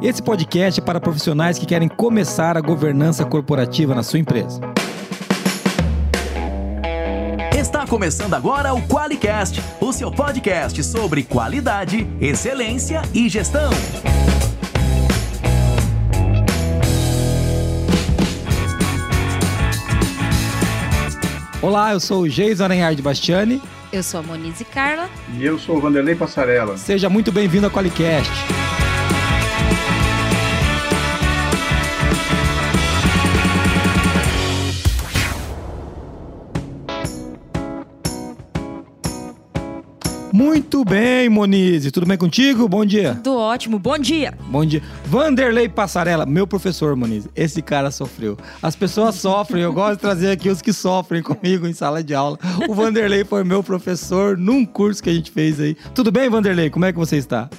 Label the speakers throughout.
Speaker 1: Esse podcast é para profissionais que querem começar a governança corporativa na sua empresa.
Speaker 2: Está começando agora o QualiCast, o seu podcast sobre qualidade, excelência e gestão.
Speaker 1: Olá, eu sou o Geis Aranhard Bastiani.
Speaker 3: Eu sou a Monize Carla.
Speaker 4: E eu sou o Vanderlei Passarela.
Speaker 1: Seja muito bem-vindo ao Qualicast. Muito bem, Monize. Tudo bem contigo? Bom dia.
Speaker 3: Tudo ótimo. Bom dia.
Speaker 1: Bom dia. Vanderlei Passarela, meu professor, Monize. Esse cara sofreu. As pessoas sofrem. Eu gosto de trazer aqui os que sofrem comigo em sala de aula. O Vanderlei foi meu professor num curso que a gente fez aí. Tudo bem, Vanderlei? Como é que você está?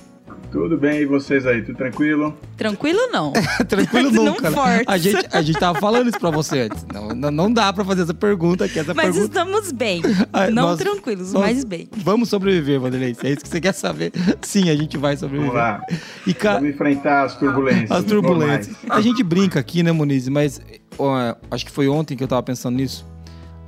Speaker 4: Tudo bem, e vocês aí? Tudo tranquilo?
Speaker 3: Tranquilo não.
Speaker 1: tranquilo nunca.
Speaker 3: Não
Speaker 1: né? A gente, a gente tava falando isso pra você antes. Não, não, não dá pra fazer essa pergunta aqui. Essa
Speaker 3: mas
Speaker 1: pergunta...
Speaker 3: estamos bem. Não nós, tranquilos, nós mas bem.
Speaker 1: Vamos sobreviver, Vanderlei. Se é isso que você quer saber, sim, a gente vai sobreviver.
Speaker 4: Vamos lá. E ca... Vamos enfrentar as turbulências.
Speaker 1: As turbulências. A gente brinca aqui, né, Muniz? Mas ó, acho que foi ontem que eu tava pensando nisso.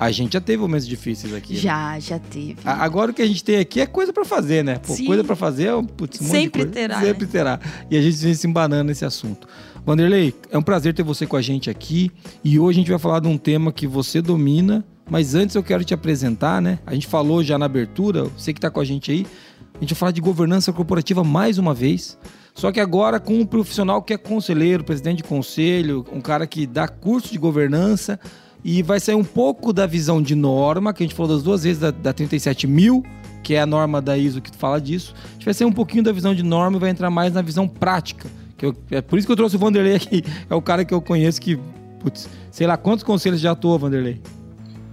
Speaker 1: A gente já teve momentos difíceis aqui.
Speaker 3: Né? Já, né? já teve.
Speaker 1: Agora o que a gente tem aqui é coisa para fazer, né? Pô, coisa para fazer é um, putz, um
Speaker 3: Sempre terá.
Speaker 1: Sempre
Speaker 3: né?
Speaker 1: terá. E a gente vem se embanando nesse assunto. Vanderlei, é um prazer ter você com a gente aqui. E hoje a gente vai falar de um tema que você domina. Mas antes eu quero te apresentar, né? A gente falou já na abertura, você que está com a gente aí. A gente vai falar de governança corporativa mais uma vez. Só que agora com um profissional que é conselheiro, presidente de conselho, um cara que dá curso de governança e vai sair um pouco da visão de norma, que a gente falou das duas vezes da, da 37 mil, que é a norma da ISO que fala disso. A gente vai sair um pouquinho da visão de norma e vai entrar mais na visão prática. Que eu, é por isso que eu trouxe o Vanderlei aqui. É o cara que eu conheço que, putz, sei lá, quantos conselhos já atuou, Vanderlei?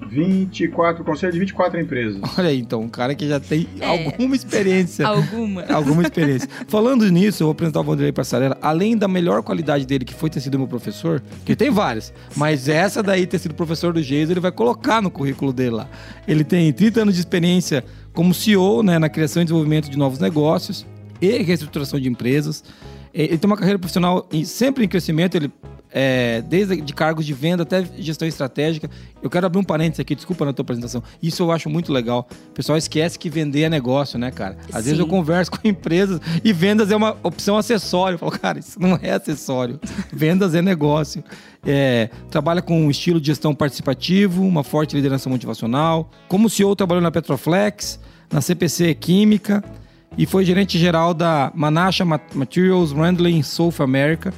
Speaker 4: 24, conselho de 24 empresas.
Speaker 1: Olha aí, então, um cara que já tem é, alguma experiência.
Speaker 3: alguma.
Speaker 1: Alguma experiência. Falando nisso, eu vou apresentar o Vanderlei Passarela. Além da melhor qualidade dele, que foi ter sido meu professor, que tem várias, mas essa daí, ter sido professor do Geis, ele vai colocar no currículo dele lá. Ele tem 30 anos de experiência como CEO, né, na criação e desenvolvimento de novos negócios e reestruturação de empresas. Ele tem uma carreira profissional sempre em crescimento, ele é, desde de cargos de venda até gestão estratégica. Eu quero abrir um parênteses aqui, desculpa na tua apresentação. Isso eu acho muito legal. O pessoal esquece que vender é negócio, né, cara? Às Sim. vezes eu converso com empresas e vendas é uma opção acessória. Eu falo, cara, isso não é acessório. vendas é negócio. É, trabalha com um estilo de gestão participativo, uma forte liderança motivacional. Como CEO, trabalhou na Petroflex, na CPC Química e foi gerente geral da Manasha Materials Handling South America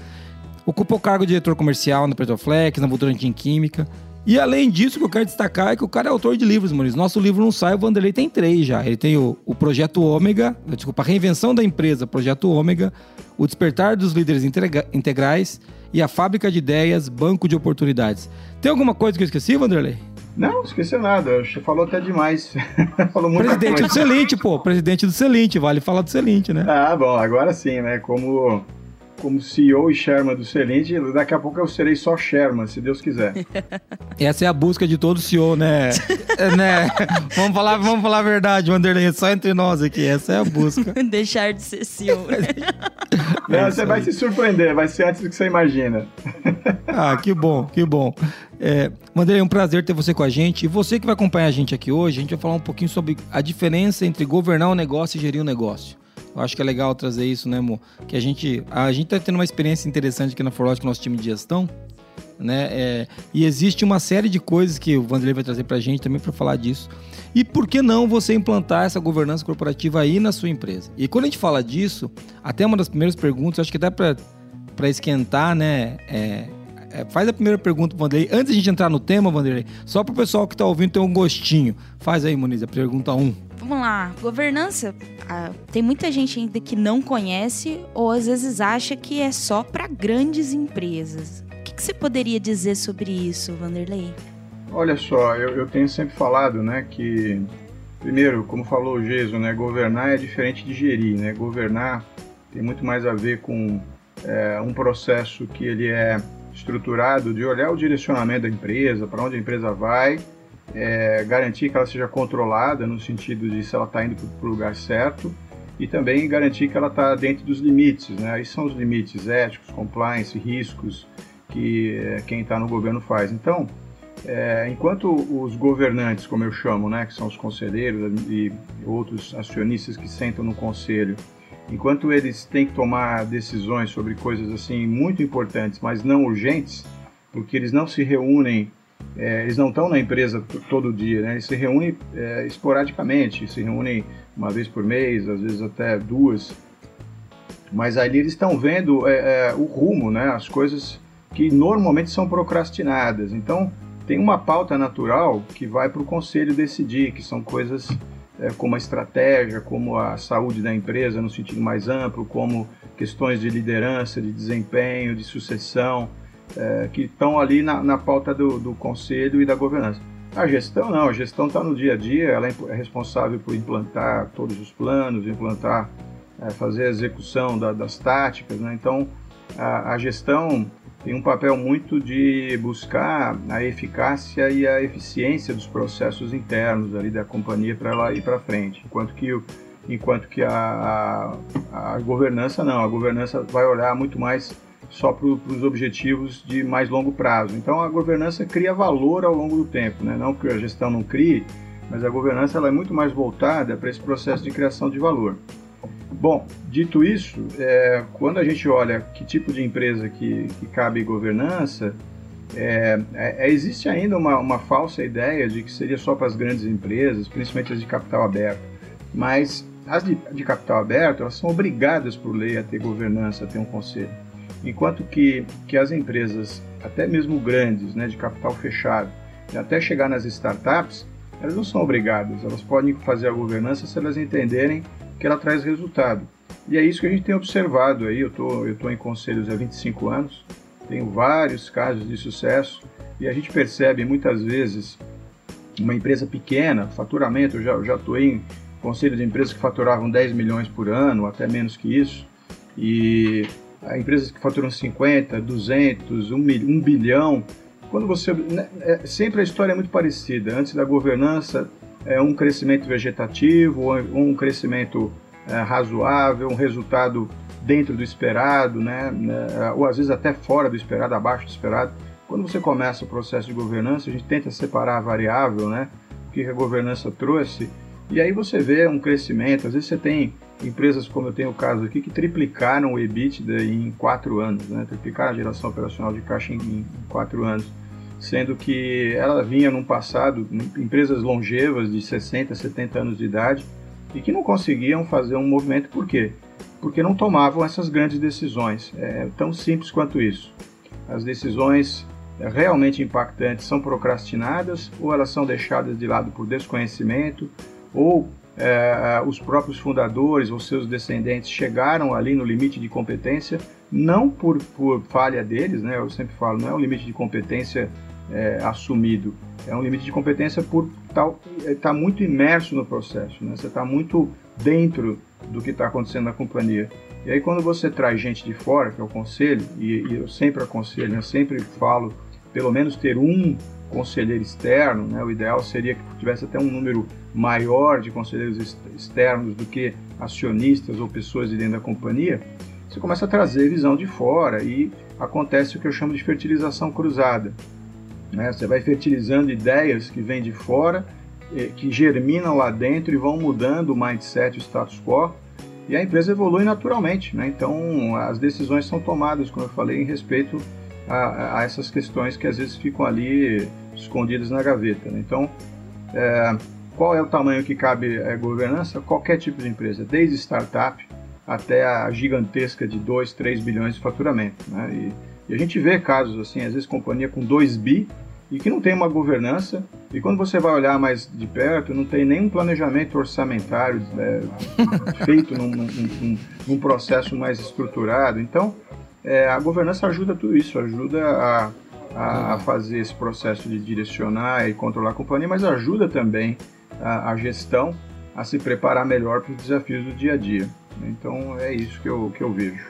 Speaker 1: Ocupou o cargo de diretor comercial na Petroflex, na Votorantim Química. E além disso, o que eu quero destacar é que o cara é autor de livros, Maurício. Nosso livro não sai, o Vanderlei tem três já. Ele tem o, o Projeto Ômega, desculpa, a reinvenção da empresa, Projeto Ômega, o Despertar dos Líderes Integrais e a Fábrica de Ideias, Banco de Oportunidades. Tem alguma coisa que eu esqueci, Vanderlei?
Speaker 4: Não, esqueci nada. Você falou até demais. falou muito
Speaker 1: Presidente do Celinte, pô. Presidente do Celinte. Vale falar do Celinte, né?
Speaker 4: Ah, bom. Agora sim, né? Como como CEO e Sherman do Celente, daqui a pouco eu serei só Sherman, se Deus quiser.
Speaker 1: Essa é a busca de todo CEO, né? É, né? Vamos falar, vamos falar a verdade, Wanderlei, só entre nós aqui, essa é a busca.
Speaker 3: Deixar de ser CEO.
Speaker 4: Não, você vai se surpreender, vai ser antes do que você imagina.
Speaker 1: ah, que bom, que bom. É, Wanderlei, é um prazer ter você com a gente. E você que vai acompanhar a gente aqui hoje, a gente vai falar um pouquinho sobre a diferença entre governar um negócio e gerir um negócio. Eu acho que é legal trazer isso, né, amor? Que a gente, a gente tá tendo uma experiência interessante aqui na Forlog com o nosso time de gestão, né? É, e existe uma série de coisas que o Vanderlei vai trazer pra gente também para falar disso. E por que não você implantar essa governança corporativa aí na sua empresa? E quando a gente fala disso, até uma das primeiras perguntas, acho que dá para esquentar, né? É, é, faz a primeira pergunta, Vanderlei. Antes de a gente entrar no tema, Vanderlei, só para o pessoal que está ouvindo ter um gostinho. Faz aí, Moniz, a pergunta 1. Um.
Speaker 3: Vamos lá. Governança. Ah, tem muita gente ainda que não conhece ou às vezes acha que é só para grandes empresas. O que, que, você poderia dizer sobre isso, Vanderlei?
Speaker 4: Olha só, eu, eu tenho sempre falado, né, que primeiro, como falou o Geso, né, governar é diferente de gerir, né? Governar tem muito mais a ver com é, um processo que ele é estruturado de olhar o direcionamento da empresa, para onde a empresa vai, é, garantir que ela seja controlada no sentido de se ela está indo para o lugar certo e também garantir que ela está dentro dos limites. Né? Aí são os limites éticos, compliance, riscos que é, quem está no governo faz. Então, é, enquanto os governantes, como eu chamo, né, que são os conselheiros e outros acionistas que sentam no conselho, enquanto eles têm que tomar decisões sobre coisas assim muito importantes, mas não urgentes, porque eles não se reúnem, é, eles não estão na empresa todo dia, né? eles se reúnem é, esporadicamente, se reúnem uma vez por mês, às vezes até duas, mas ali eles estão vendo é, é, o rumo, né? as coisas que normalmente são procrastinadas. Então, tem uma pauta natural que vai para o conselho decidir, que são coisas é, como a estratégia, como a saúde da empresa no sentido mais amplo, como questões de liderança, de desempenho, de sucessão, é, que estão ali na, na pauta do, do, conselho e da governança. A gestão não, a gestão está no dia a dia, ela é, é responsável por implantar todos os planos, implantar, é, fazer a execução da, das táticas, né? então a, a gestão tem um papel muito de buscar a eficácia e a eficiência dos processos internos ali da companhia para ela ir para frente, enquanto que o, enquanto que a, a, a, governança não, a governança vai olhar muito mais só para os objetivos de mais longo prazo. Então a governança cria valor ao longo do tempo, né? não que a gestão não crie, mas a governança ela é muito mais voltada para esse processo de criação de valor. Bom, dito isso, é, quando a gente olha que tipo de empresa que, que cabe governança, é, é, é, existe ainda uma, uma, falsa ideia de que seria só para as grandes empresas, principalmente as de capital aberto. Mas as de, de, capital aberto, elas são obrigadas por lei a ter governança, a ter um conselho. Enquanto que, que as empresas, até mesmo grandes, né, de capital fechado, até chegar nas startups, elas não são obrigadas, elas podem fazer a governança se elas entenderem que ela traz resultado. E é isso que a gente tem observado aí. Eu tô, eu tô em conselhos há 25 anos, tenho vários casos de sucesso e a gente percebe muitas vezes uma empresa pequena, faturamento, eu já, eu já em conselho de empresas que faturavam 10 milhões por ano, até menos que isso, e empresas que faturam 50, 200, 1, 1 bilhão. Quando você. Né, é, sempre a história é muito parecida. Antes da governança, é, um crescimento vegetativo um crescimento é, razoável, um resultado dentro do esperado, né, né, ou às vezes até fora do esperado, abaixo do esperado. Quando você começa o processo de governança, a gente tenta separar a variável, né, o que a governança trouxe, e aí você vê um crescimento. Às vezes você tem empresas, como eu tenho o caso aqui, que triplicaram o EBITDA em quatro anos, né, triplicaram a geração operacional de caixa em, em quatro anos sendo que ela vinha num passado, empresas longevas de 60, 70 anos de idade e que não conseguiam fazer um movimento, por quê? Porque não tomavam essas grandes decisões. É tão simples quanto isso. As decisões é, realmente impactantes são procrastinadas ou elas são deixadas de lado por desconhecimento ou é, os próprios fundadores ou seus descendentes chegaram ali no limite de competência, não por, por falha deles, né? Eu sempre falo, não é um limite de competência é, assumido. É um limite de competência por estar tá, tá muito imerso no processo, né? você está muito dentro do que está acontecendo na companhia. E aí quando você traz gente de fora, que é o conselho, e, e eu sempre aconselho, eu sempre falo, pelo menos ter um conselheiro externo, né? o ideal seria que tivesse até um número maior de conselheiros externos do que acionistas ou pessoas de dentro da companhia, você começa a trazer visão de fora e acontece o que eu chamo de fertilização cruzada. Né? Você vai fertilizando ideias que vêm de fora, eh, que germinam lá dentro e vão mudando o mindset, o status quo, e a empresa evolui naturalmente. Né? Então, as decisões são tomadas, como eu falei, em respeito a, a essas questões que às vezes ficam ali escondidas na gaveta. Né? Então, é, qual é o tamanho que cabe a governança? Qualquer tipo de empresa, desde startup até a gigantesca de 2, 3 bilhões de faturamento. Né? E, e a gente vê casos assim, às vezes companhia com 2 bi e que não tem uma governança, e quando você vai olhar mais de perto, não tem nenhum planejamento orçamentário né, feito num, num, num, processo mais estruturado. Então, é, a governança ajuda tudo isso, ajuda a, a, a, fazer esse processo de direcionar e controlar a companhia, mas ajuda também a, a gestão a se preparar melhor para os desafios do dia a dia. Então, é isso que eu, que eu vejo.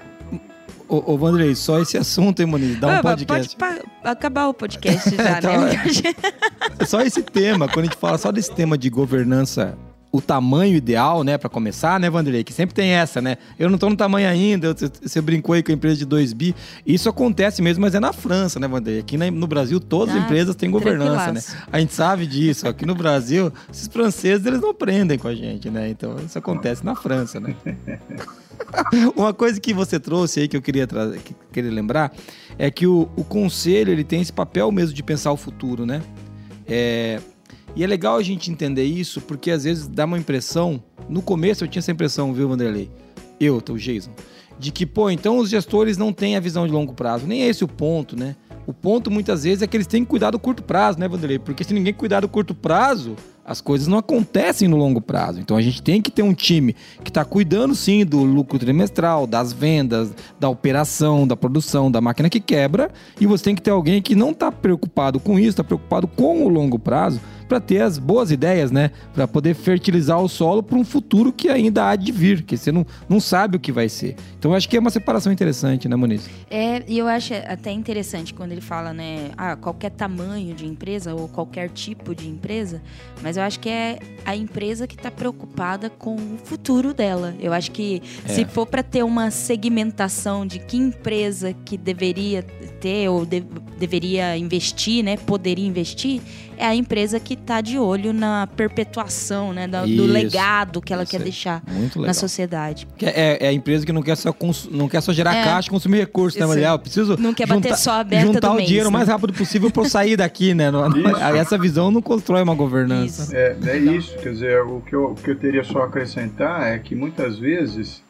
Speaker 1: Ô, ô Vandrei, só esse assunto, hein, Moniz? Dá um ah, podcast.
Speaker 3: Pode acabar o podcast já, então, né?
Speaker 1: É só esse tema, quando a gente fala só desse tema de governança o tamanho ideal, né, para começar, né, Vanderlei? Que sempre tem essa, né? Eu não tô no tamanho ainda, você brincou aí com a empresa de 2 bi. Isso acontece mesmo, mas é na França, né, Vanderlei? Aqui no Brasil, todas as
Speaker 3: Ah,
Speaker 1: empresas têm governança, né? A gente sabe disso. Aqui no Brasil, esses franceses, eles não aprendem com a gente, né? Então, isso acontece na França, né? Uma coisa que você trouxe aí que eu queria, que queria lembrar é que o, o conselho ele tem esse papel mesmo de pensar o futuro, né? É, e é legal a gente entender isso porque às vezes dá uma impressão. No começo eu tinha essa impressão, viu, Vanderlei? Eu, o Jason. De que, pô, então os gestores não têm a visão de longo prazo. Nem é esse o ponto, né? O ponto muitas vezes é que eles têm que cuidar do curto prazo, né, Vanderlei? Porque se ninguém cuidar do curto prazo, as coisas não acontecem no longo prazo. Então a gente tem que ter um time que está cuidando sim do lucro trimestral, das vendas, da operação, da produção, da máquina que quebra. E você tem que ter alguém que não está preocupado com isso, está preocupado com o longo prazo, para ter as boas ideias, né? Para poder fertilizar o solo para um futuro que ainda há de vir, que você não, não sabe o que vai ser. Então eu acho que é uma separação interessante, né, Moniz?
Speaker 3: É, e eu acho até interessante quando ele fala, né, ah, qualquer tamanho de empresa ou qualquer tipo de empresa, mas eu acho que é a empresa que está preocupada com o futuro dela. Eu acho que
Speaker 1: É.
Speaker 3: se for para ter uma segmentação de que empresa que deveria ter ou de- deveria investir, né, poderia investir, é a empresa que está de olho na perpetuação, né, da- do legado que ela quer deixar na sociedade.
Speaker 1: Que É, é a empresa que não quer só, cons- não quer só gerar
Speaker 3: É.
Speaker 1: caixa e consumir recursos, né. Mariel? Eu preciso
Speaker 3: Não quer bater só a meta
Speaker 1: juntar
Speaker 3: do
Speaker 1: o
Speaker 3: mês,
Speaker 1: dinheiro o
Speaker 3: né?
Speaker 1: mais rápido possível para eu sair daqui, né? Essa visão não constrói uma governança.
Speaker 3: Isso.
Speaker 4: É, é isso, quer dizer, o que, eu, o que eu teria só a acrescentar é que muitas vezes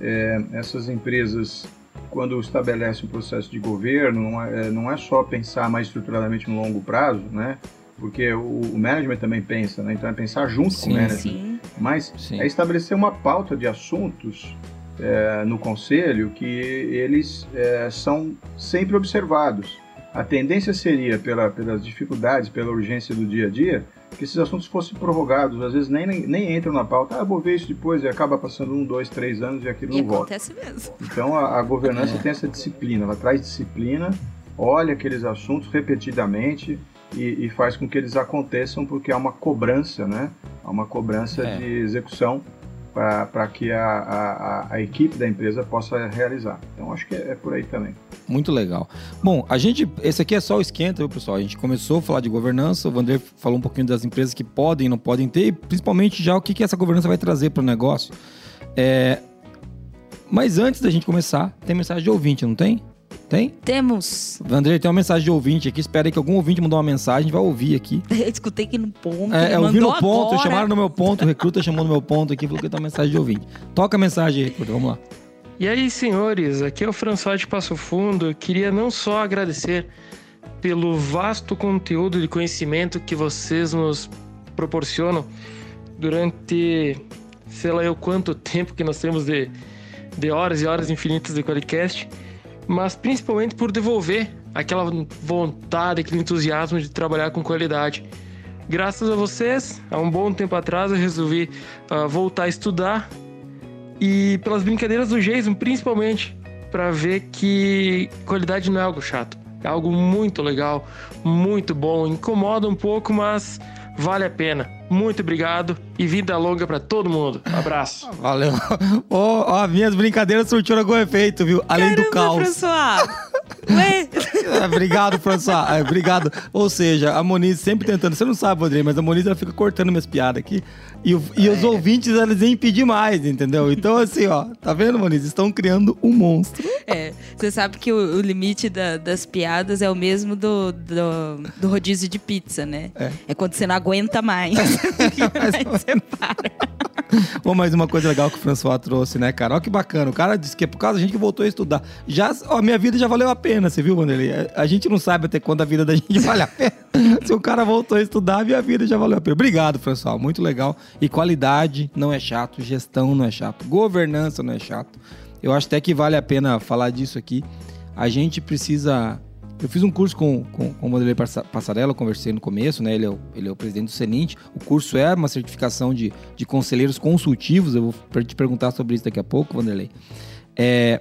Speaker 4: é, essas empresas, quando estabelecem um processo de governo, não é, não é só pensar mais estruturadamente no longo prazo, né? Porque o, o management também pensa, né? Então é pensar junto com
Speaker 1: Sim,
Speaker 4: o management.
Speaker 3: Sim.
Speaker 4: Mas
Speaker 1: Sim.
Speaker 4: é estabelecer uma pauta de assuntos é, no conselho que eles é, são sempre observados. A tendência seria, pela, pelas dificuldades, pela urgência do dia a dia, que esses assuntos fossem prorrogados. Às vezes nem, nem, nem entram na pauta. Ah, vou ver isso depois e acaba passando um, dois, três anos e aquilo
Speaker 3: E
Speaker 4: não volta.
Speaker 3: acontece mesmo.
Speaker 4: Então a, a governança
Speaker 1: É.
Speaker 4: tem essa disciplina, ela traz disciplina, olha aqueles assuntos repetidamente e, e faz com que eles aconteçam porque há uma cobrança, né? Há uma cobrança
Speaker 1: É.
Speaker 4: de execução para que a, a, a- equipe da empresa possa realizar. Então acho que é, é por aí também.
Speaker 1: Muito legal. Bom, a gente. Esse aqui é só o esquenta, viu, pessoal? A gente começou a falar de governança. O Vander falou um pouquinho das empresas que podem e não podem ter, e principalmente já o que, que essa governança vai trazer para o negócio. É, Mas antes da gente começar, tem mensagem de ouvinte, não tem? Tem?
Speaker 3: Temos.
Speaker 1: Vander, tem uma mensagem de ouvinte aqui. Espera aí que algum ouvinte mandou uma mensagem, a gente vai ouvir aqui.
Speaker 3: Eu escutei que no ponto.
Speaker 1: É, eu vi no ponto,
Speaker 3: agora.
Speaker 1: chamaram no meu ponto, o recruta chamou no meu ponto aqui, falou que tem uma mensagem de ouvinte. Toca a mensagem aí, recruta, vamos lá.
Speaker 5: E aí, senhores, aqui é o François de Passo Fundo. Eu queria não só agradecer pelo vasto conteúdo de conhecimento que vocês nos proporcionam durante, sei lá eu quanto tempo que nós temos de, de horas e horas infinitas de podcast, mas principalmente por devolver aquela vontade, aquele entusiasmo de trabalhar com qualidade. Graças a vocês, há um bom tempo atrás eu resolvi ah, voltar a estudar e pelas brincadeiras do Jason, principalmente, para ver que qualidade não é algo chato. É algo muito legal, muito bom, incomoda um pouco, mas vale a pena. Muito obrigado e vida longa para todo mundo. Abraço.
Speaker 1: Valeu. Ó, ó, minhas brincadeiras surtiram algum efeito, viu? Além do caos.
Speaker 3: François. Ué?
Speaker 1: É, obrigado, François. É, obrigado. Ou seja, a Moniz sempre tentando. Você não sabe, Rodrigo, mas a Moniz ela fica cortando minhas piadas aqui. E, o- e os ouvintes, eles vêm pedir mais, entendeu? Então, assim, ó, tá vendo, Moniz? Estão criando um monstro.
Speaker 3: É, você sabe que o, o limite da- das piadas é o mesmo do, do, do rodízio de pizza, né?
Speaker 1: É.
Speaker 3: quando você não aguenta mais. Aí você para.
Speaker 1: Bom, mais uma coisa legal que o François trouxe, né, cara? Olha que bacana. O cara disse que é por causa da gente que voltou a estudar. Já, ó, minha vida já valeu a pena, você viu, Vanderlei? A, a gente não sabe até quando a vida da gente vale a pena. Se o cara voltou a estudar, minha vida já valeu a pena. Obrigado, François. Muito legal. E qualidade não é chato, gestão não é chato, governança não é chato. Eu acho até que vale a pena falar disso aqui. A gente precisa. Eu fiz um curso com, com, com o Vanderlei Passa- Passarella, conversei no começo, né? Ele é o, ele é o presidente do Senint. O curso é uma certificação de, de conselheiros consultivos. Eu vou te perguntar sobre isso daqui a pouco, Vanderlei. É,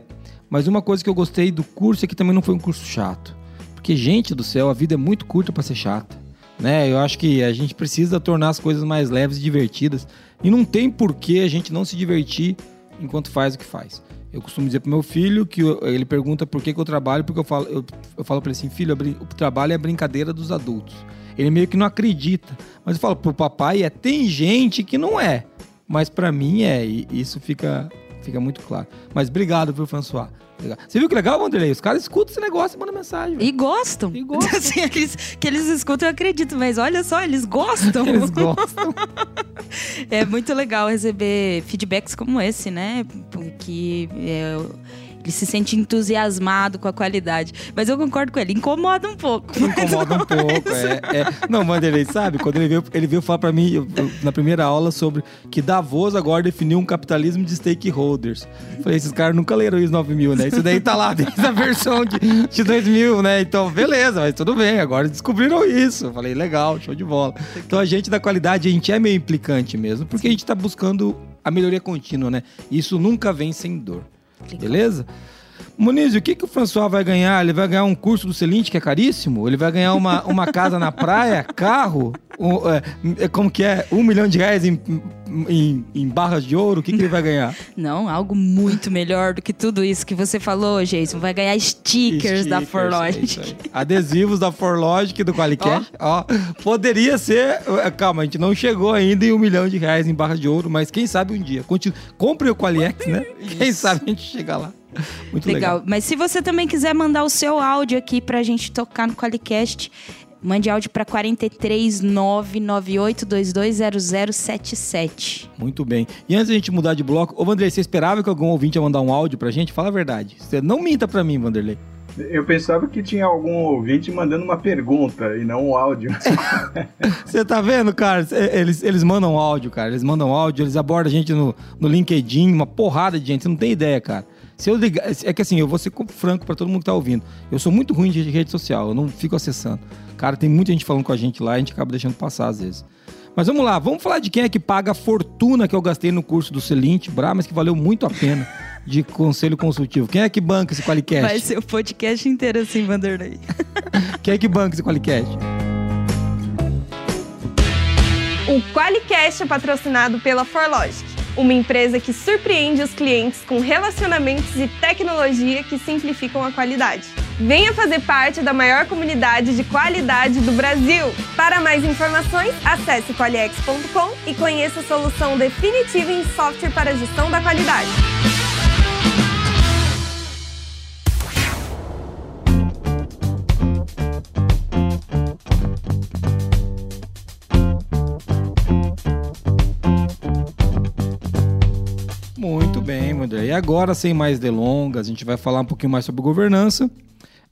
Speaker 1: mas uma coisa que eu gostei do curso é que também não foi um curso chato. Porque, gente do céu, a vida é muito curta para ser chata. né? Eu acho que a gente precisa tornar as coisas mais leves e divertidas. E não tem por que a gente não se divertir enquanto faz o que faz. Eu costumo dizer pro meu filho que ele pergunta por que, que eu trabalho, porque eu falo, eu, eu falo para ele assim, filho, o trabalho é brincadeira dos adultos. Ele meio que não acredita. Mas eu falo pro papai, é, tem gente que não é. Mas para mim é, e isso fica, fica muito claro. Mas obrigado, viu, François? Você viu que legal, Wanderlei? Os caras escutam esse negócio e mandam mensagem.
Speaker 3: E gostam.
Speaker 1: E gostam.
Speaker 3: assim, eles, que eles escutam, eu acredito. Mas olha só, eles gostam.
Speaker 1: eles gostam.
Speaker 3: é muito legal receber feedbacks como esse, né? Porque é, ele se sente entusiasmado com a qualidade. Mas eu concordo com ele, incomoda um pouco.
Speaker 1: Incomoda um pouco, é, é. Não, Vanderlei, sabe? Quando ele veio, ele veio falar para mim eu, eu, na primeira aula sobre que Davos agora definiu um capitalismo de stakeholders. Falei, esses caras nunca leram isso 9000, né? Isso daí tá lá desde a versão de, de 2000, né? Então, beleza, mas tudo bem, agora descobriram isso. Falei, legal, show de bola. Então, a gente da qualidade, a gente é meio implicante mesmo, porque a gente tá buscando a melhoria contínua, né? Isso nunca vem sem dor. Beleza? Muniz, o que, que o François vai ganhar? Ele vai ganhar um curso do Celinte, que é caríssimo? Ele vai ganhar uma, uma casa na praia, carro? Um, é, como que é? Um milhão de reais em, em, em barras de ouro? O que, que ele vai ganhar?
Speaker 3: Não, algo muito melhor do que tudo isso que você falou, Jason. Vai ganhar stickers, stickers da Forlogic.
Speaker 1: É Adesivos da Forlogic do. Ó. Oh. Poderia ser... Calma, a gente não chegou ainda em um milhão de reais em barras de ouro, mas quem sabe um dia. Continue, compre o Qualiex, né? Quem sabe a gente chega lá. Muito legal. legal.
Speaker 3: Mas se você também quiser mandar o seu áudio aqui pra gente tocar no Qualicast, mande áudio para 43998220077.
Speaker 1: Muito bem. E antes da gente mudar de bloco, ô Vanderlei, você esperava que algum ouvinte ia mandar um áudio pra gente? Fala a verdade. Você não minta pra mim, Vanderlei.
Speaker 4: Eu pensava que tinha algum ouvinte mandando uma pergunta e não um áudio.
Speaker 1: Você tá vendo, cara? Eles, eles mandam áudio, cara. Eles mandam áudio, eles abordam a gente no, no LinkedIn, uma porrada de gente. Você não tem ideia, cara. Se eu ligar, é que assim, eu vou ser franco para todo mundo que tá ouvindo. Eu sou muito ruim de rede social, eu não fico acessando. Cara, tem muita gente falando com a gente lá, a gente acaba deixando passar às vezes. Mas vamos lá, vamos falar de quem é que paga a fortuna que eu gastei no curso do Celinte, Bra, mas que valeu muito a pena de conselho consultivo. Quem é que banca esse Qualicast?
Speaker 3: Vai ser o podcast inteiro assim, Vanderlei.
Speaker 1: quem é que banca esse Qualicast?
Speaker 6: O Qualicast é patrocinado pela Forlogic uma empresa que surpreende os clientes com relacionamentos e tecnologia que simplificam a qualidade. Venha fazer parte da maior comunidade de qualidade do Brasil. Para mais informações, acesse qualiex.com e conheça a solução definitiva em software para gestão da qualidade.
Speaker 1: E agora, sem mais delongas, a gente vai falar um pouquinho mais sobre governança.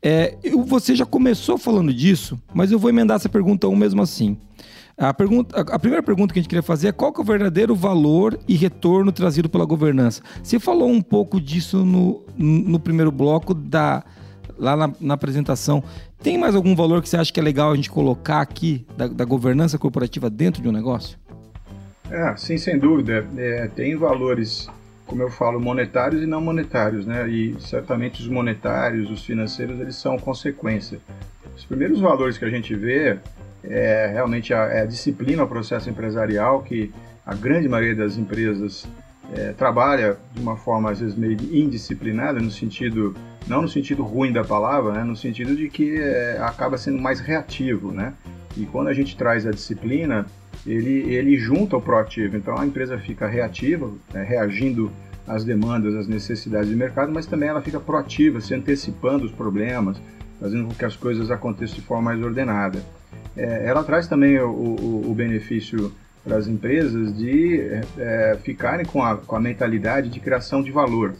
Speaker 1: É, eu, você já começou falando disso, mas eu vou emendar essa pergunta um mesmo assim. A, pergunta, a primeira pergunta que a gente queria fazer é qual que é o verdadeiro valor e retorno trazido pela governança? Você falou um pouco disso no, no primeiro bloco da, lá na, na, apresentação. Tem mais algum valor que você acha que é legal a gente colocar aqui da, da governança corporativa dentro de um negócio?
Speaker 4: É, sim, sem dúvida. É, tem valores como eu falo, monetários e não monetários, né? E certamente os monetários, os financeiros, eles são consequência. Os primeiros valores que a gente vê é realmente a, é a disciplina, o processo empresarial, que a grande maioria das empresas é, trabalha de uma forma às vezes meio indisciplinada, no sentido não no sentido ruim da palavra, né? No sentido de que é, acaba sendo mais reativo, né? E quando a gente traz a disciplina, ele, ele junta o proativo. Então a empresa fica reativa, né, reagindo às demandas, às necessidades do mercado, mas também ela fica proativa, se antecipando os problemas, fazendo com que as coisas aconteçam de forma mais ordenada. É, ela traz também o, o, o benefício para as empresas de é, ficarem com a, com a mentalidade de criação de valor.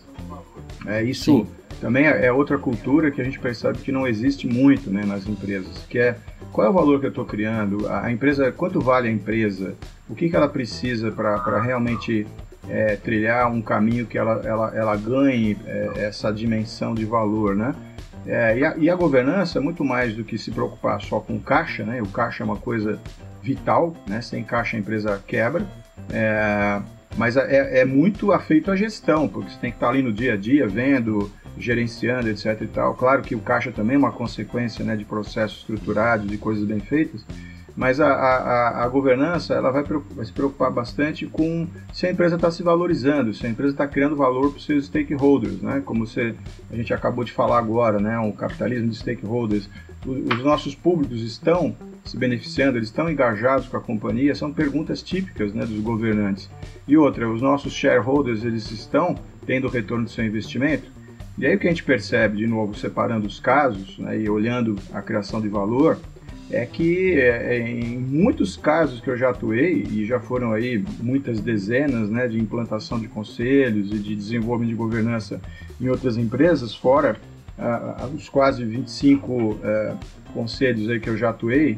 Speaker 4: É, isso Sim. Também é, é outra cultura que a gente percebe que não existe muito né, nas empresas, que é qual é o valor que eu estou criando? A empresa, quanto vale a empresa? O que, que ela precisa para realmente é, trilhar um caminho que ela, ela, ela ganhe é, essa dimensão de valor, né? É, e, a, e, a, governança é muito mais do que se preocupar só com caixa, né? O caixa é uma coisa vital, né? Sem caixa a empresa quebra. É, mas é, é, muito afeito à gestão, porque você tem que estar ali no dia a dia vendo gerenciando, etc e tal. Claro que o caixa também é uma consequência né, de processos estruturados, de coisas bem feitas, Mas a, a, a governança ela vai, vai, se preocupar bastante com se a empresa está se valorizando, se a empresa está criando valor para os seus stakeholders, né? como você, a gente acabou de falar agora, né? o capitalismo de stakeholders. os nossos públicos estão se beneficiando, eles estão engajados com a companhia, são perguntas típicas né, dos governantes. E outra, os nossos shareholders eles estão tendo retorno do seu investimento. E aí o que a gente percebe, de novo, separando os casos né, e olhando a criação de valor, é que é, é, em muitos casos que eu já atuei, e já foram aí muitas dezenas né, de implantação de conselhos e de desenvolvimento de governança em outras empresas, fora ah, os quase 25 eh, conselhos aí que eu já atuei,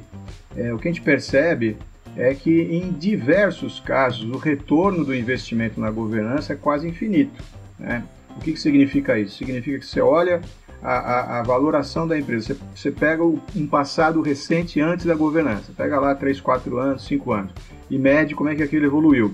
Speaker 4: é, o que a gente percebe é que em diversos casos o retorno do investimento na governança é quase infinito. Né? O que, que significa isso? Significa que você olha a, a, a valoração da empresa. Você, você pega um passado recente antes da governança, pega lá 3, 4 anos, 5 anos, e mede como é que aquilo evoluiu.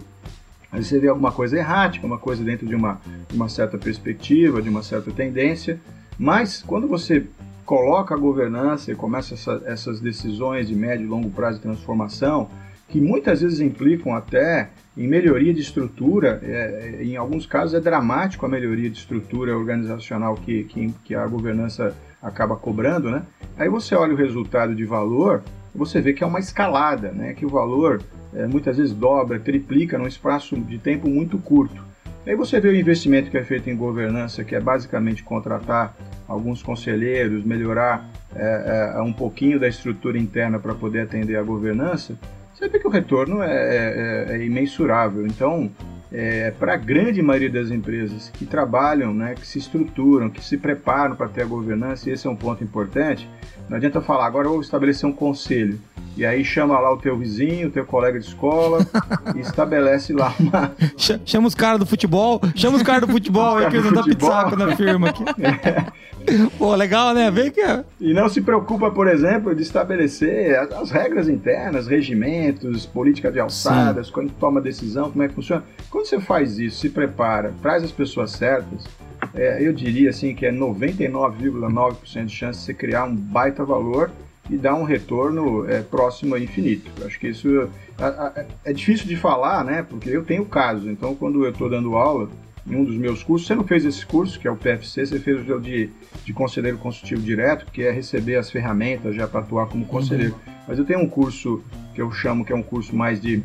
Speaker 4: Aí você vê alguma coisa errática, uma coisa dentro de uma, uma certa perspectiva, de uma certa tendência, mas quando você coloca a governança e começa essa, essas decisões de médio e longo prazo de transformação, que muitas vezes implicam até em melhoria de estrutura, é, é, em alguns casos é dramático a melhoria de estrutura organizacional que, que, que, a governança acaba cobrando, né? Aí você olha o resultado de valor, você vê que é uma escalada, né? Que o valor é, muitas vezes dobra, triplica num espaço de tempo muito curto. Aí você vê o investimento que é feito em governança, que é basicamente contratar alguns conselheiros, melhorar é, é, um pouquinho da estrutura interna para poder atender a governança, você vê que o retorno é, é, é imensurável. Então, é, para a grande maioria das empresas que trabalham, né, que se estruturam, que se preparam para ter a governança, e esse é um ponto importante, não adianta falar, agora eu vou estabelecer um conselho. E aí chama lá o teu vizinho, o teu colega de escola e estabelece lá uma.
Speaker 1: Chama os caras do futebol, chama os caras do futebol aí que eles não dão pizzaco na firma aqui. É. Pô, legal, né? Vem que.
Speaker 4: E não se preocupa, por exemplo, de estabelecer as, as regras internas, regimentos, política de alçadas, Sim. quando toma decisão, como é que funciona. Quando você faz isso, se prepara, traz as pessoas certas, é, eu diria assim que é 99,9% de chance de você criar um baita valor e dar um retorno é, próximo a infinito. Acho que isso é, é, difícil de falar, né? Porque eu tenho casos. Então, quando eu estou dando aula em um dos meus cursos, você não fez esse curso, que é o PFC, você fez o de, de conselheiro consultivo direto, que é receber as ferramentas já para atuar como conselheiro. Uhum. Mas eu tenho um curso que eu chamo que é um curso mais de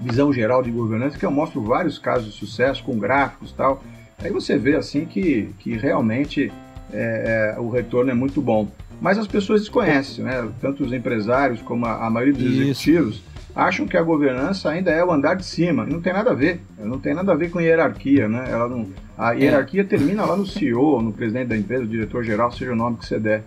Speaker 4: visão geral de governança, que eu mostro vários casos de sucesso com gráficos e tal. Aí você vê assim que, que realmente é, é, o retorno é muito bom. Mas as pessoas desconhecem, né? Tanto os empresários como a, a maioria dos Isso. executivos acham que a governança ainda é o andar de cima. Não tem nada a ver. Não tem nada a ver com hierarquia, né? Ela não, a é. hierarquia é. termina lá no CEO, no presidente da empresa, no diretor-geral, seja o nome que você der.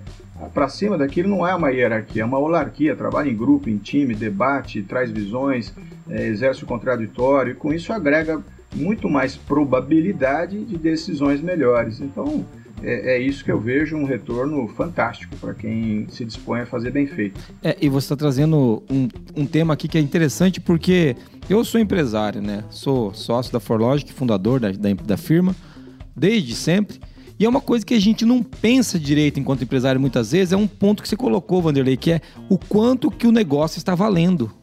Speaker 4: Para cima daquilo não é uma hierarquia, é uma holarquia. Trabalha em grupo, em time, debate, traz visões, é, exerce o contraditório, e com isso agrega muito mais probabilidade de decisões melhores. Então, é, é, isso que eu vejo um retorno fantástico para quem se dispõe a fazer bem feito.
Speaker 1: É, e você está trazendo um, um tema aqui que é interessante porque eu sou empresário, né? Sou sócio da Forlogic, fundador da, da, da firma, desde sempre. E é uma coisa que a gente não pensa direito enquanto empresário muitas vezes, é um ponto que você colocou, Vanderlei, que é o quanto que o negócio está valendo.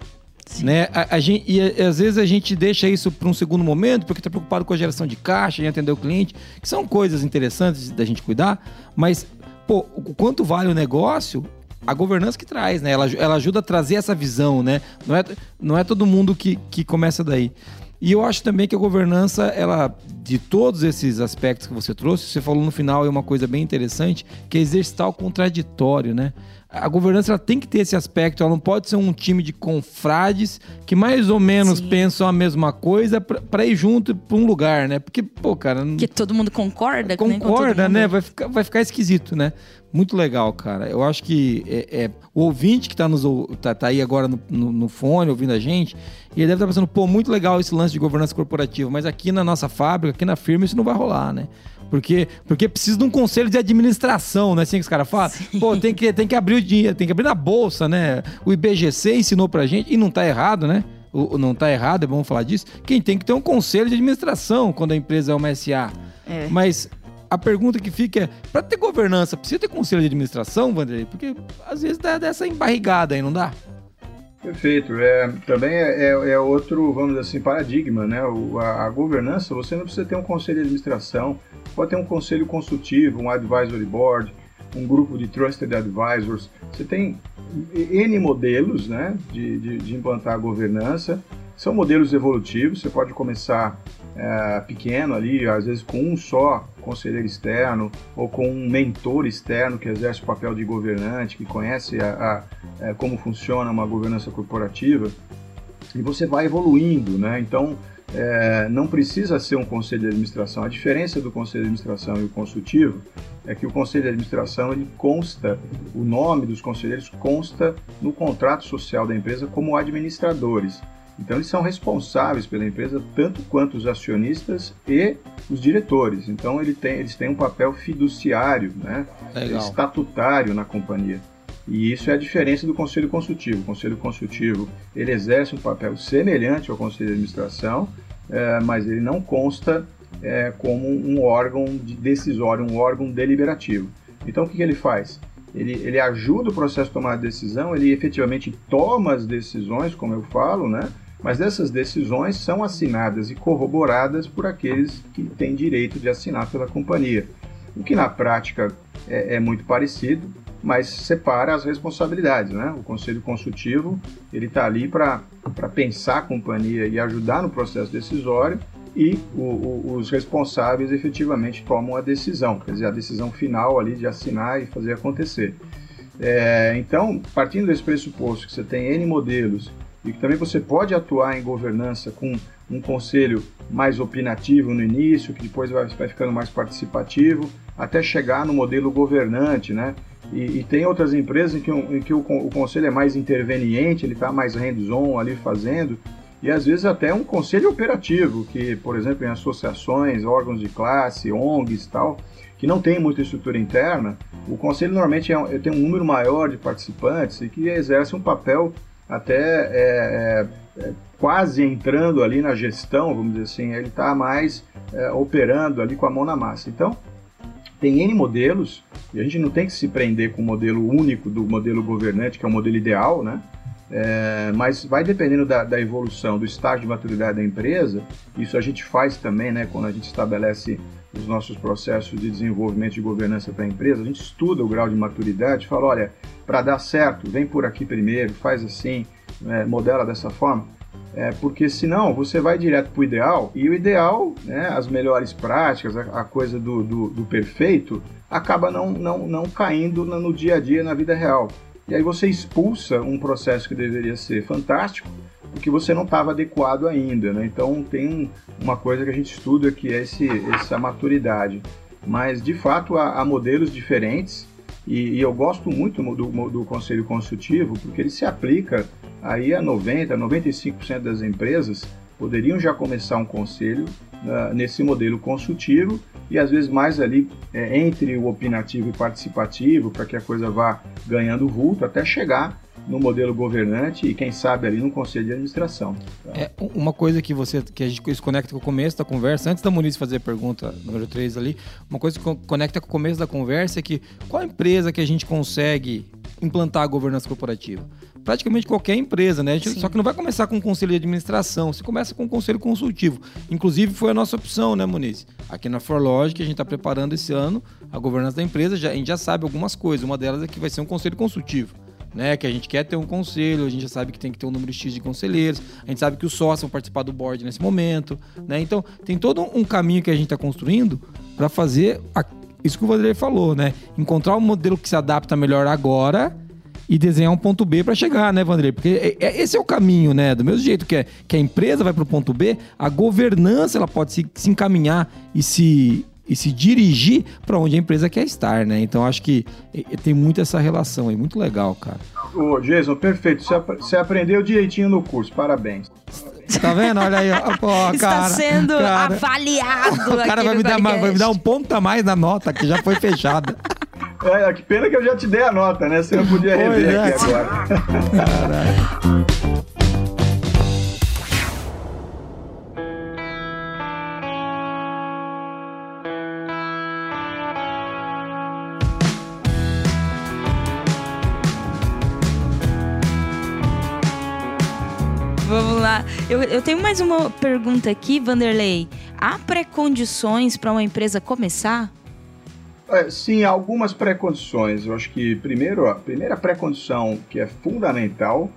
Speaker 1: Né? A, a gente, e às vezes a gente deixa isso para um segundo momento, porque está preocupado com a geração de caixa, em atender o cliente, que são coisas interessantes da gente cuidar, mas pô, o quanto vale o negócio, a governança que traz, né? Ela, ela ajuda a trazer essa visão, né? Não é, não é todo mundo que, que começa daí. E eu acho também que a governança, ela, de todos esses aspectos que você trouxe, você falou no final é uma coisa bem interessante, que é exercitar o contraditório, né? A governança ela tem que ter esse aspecto, ela não pode ser um time de confrades que mais ou menos Sim. pensam a mesma coisa para ir junto para um lugar, né? Porque, pô, cara.
Speaker 3: Que todo mundo concorda,
Speaker 1: Concorda, né? Vai ficar, vai ficar esquisito, né? Muito legal, cara. Eu acho que é, é o ouvinte que tá, nos, tá, tá aí agora no, no, no, fone ouvindo a gente, ele deve estar tá pensando, pô, muito legal esse lance de governança corporativa, mas aqui na nossa fábrica, aqui na firma, isso não vai rolar, né? Porque, porque precisa de um conselho de administração, né? Assim que os caras falam. Sim. Pô, tem que, tem que abrir o dinheiro, tem que abrir na bolsa, né? O IBGC ensinou pra gente, e não tá errado, né? O, não tá errado, é bom falar disso. Quem tem que ter um conselho de administração quando a empresa é uma SA. É. Mas a pergunta que fica é: para ter governança, precisa ter conselho de administração, Vanderlei? Porque às vezes dá dessa embarrigada aí, não dá?
Speaker 4: Perfeito. É, também é, é, é outro, vamos dizer assim, paradigma, né? O, a, a, governança, você não precisa ter um conselho de administração, pode ter um conselho consultivo, um advisory board, um grupo de trusted advisors. Você tem N modelos né, de, de, de implantar a governança. São modelos evolutivos, você pode começar é, pequeno ali, às vezes com um só conselheiro externo ou com um mentor externo que exerce o papel de governante, que conhece a, a, a, é, como funciona uma governança corporativa, e você vai evoluindo, né? Então, é, não precisa ser um conselho de administração. A diferença do conselho de administração e o consultivo é que o conselho de administração ele consta, o nome dos conselheiros consta no contrato social da empresa como administradores. Então eles são responsáveis pela empresa tanto quanto os acionistas e os diretores. Então ele tem, eles têm um papel fiduciário, né, estatutário na companhia. E isso é a diferença do conselho consultivo. O conselho consultivo ele exerce um papel semelhante ao conselho de administração, é, mas ele não consta é, como um órgão de decisório, um órgão deliberativo. Então o que, que ele faz? Ele, ele ajuda o processo de tomar a decisão, ele efetivamente toma as decisões, como eu falo, né? Mas essas decisões são assinadas e corroboradas por aqueles que têm direito de assinar pela companhia. O que na prática é, é muito parecido, mas separa as responsabilidades. Né? O conselho consultivo ele está ali para pensar a companhia e ajudar no processo decisório e o, o, os responsáveis efetivamente tomam a decisão, quer dizer, a decisão final ali de assinar e fazer acontecer. É, então, partindo desse pressuposto que você tem N modelos e que também você pode atuar em governança com um conselho mais opinativo no início, que depois vai, vai ficando mais participativo, até chegar no modelo governante, né? E, e tem outras empresas em que, em que o, o, conselho é mais interveniente, ele está mais hands-on ali fazendo, e às vezes até um conselho operativo, que, por exemplo, em associações, órgãos de classe, ONGs e tal, que não tem muita estrutura interna, o conselho normalmente é, tem um número maior de participantes e que exerce um papel até é, é, é, quase entrando ali na gestão, vamos dizer assim, ele está mais é, operando ali com a mão na massa. Então, tem N modelos, e a gente não tem que se prender com o modelo único do modelo governante, que é o modelo ideal, né? É, mas vai dependendo da, da, evolução, do estágio de maturidade da empresa. Isso a gente faz também, né? Quando a gente estabelece os nossos processos de desenvolvimento de governança para a empresa, a gente estuda o grau de maturidade, fala, olha, para dar certo, vem por aqui primeiro, faz assim, é, modela dessa forma, é, porque senão você vai direto para o ideal, e o ideal, né, as melhores práticas, a, a coisa do, do, do, perfeito, acaba não, não, não caindo no dia a dia, na vida real. E aí você expulsa um processo que deveria ser fantástico, porque você não estava adequado ainda, né? Então tem uma coisa que a gente estuda que é esse, essa maturidade. Mas de fato há, há modelos diferentes e, e, eu gosto muito do, do, conselho consultivo porque ele se aplica aí a 90, 95% das empresas poderiam já começar um conselho uh, nesse modelo consultivo e às vezes mais ali é, entre o opinativo e participativo para que a coisa vá ganhando vulto até chegar no modelo governante e quem sabe ali no conselho de administração.
Speaker 1: Tá? É uma coisa que você que a gente conecta com o começo da conversa, antes da Muniz fazer a pergunta número 3 ali, uma coisa que conecta com o começo da conversa é que qual empresa que a gente consegue implantar a governança corporativa? Praticamente qualquer empresa, né? Gente, só que não vai começar com um conselho de administração, você começa com um conselho consultivo. Inclusive, foi a nossa opção, né, Muniz? Aqui na ForLogic, a gente está preparando esse ano a governança da empresa, já, a gente já sabe algumas coisas. Uma delas é que vai ser um conselho consultivo né? Que a gente quer ter um conselho, a gente já sabe que tem que ter um número X de conselheiros, a gente sabe que os sócios vão participar do board nesse momento, né? Então, tem todo um caminho que a gente está construindo para fazer a, isso que o Vanderlei falou, né? Encontrar um modelo que se adapta melhor agora e desenhar um ponto B para chegar, né, Vanderlei? Porque é, é, esse é o caminho, né? Do mesmo jeito que, é, que a empresa vai para o ponto B, a governança ela pode se, se encaminhar e se e se dirigir para onde a empresa quer estar, né? Então acho que tem muito essa relação aí, muito legal, cara.
Speaker 4: Ô, Jason, perfeito. Você aprendeu direitinho no curso, parabéns.
Speaker 1: Tá vendo? Olha aí, ó.
Speaker 3: Está
Speaker 1: cara,
Speaker 3: sendo
Speaker 1: cara,
Speaker 3: avaliado.
Speaker 1: O cara vai me, dar, vai me dar um ponto a mais na nota, que já foi fechada.
Speaker 4: É, que pena que eu já te dei a nota, né? Você não podia rever é. aqui agora. Caralho.
Speaker 3: Vamos lá. Eu, eu tenho mais uma pergunta aqui, Vanderlei. Há pré-condições para uma empresa começar?
Speaker 4: É, sim, algumas pré-condições. Eu acho que, primeiro, a primeira pré-condição que é fundamental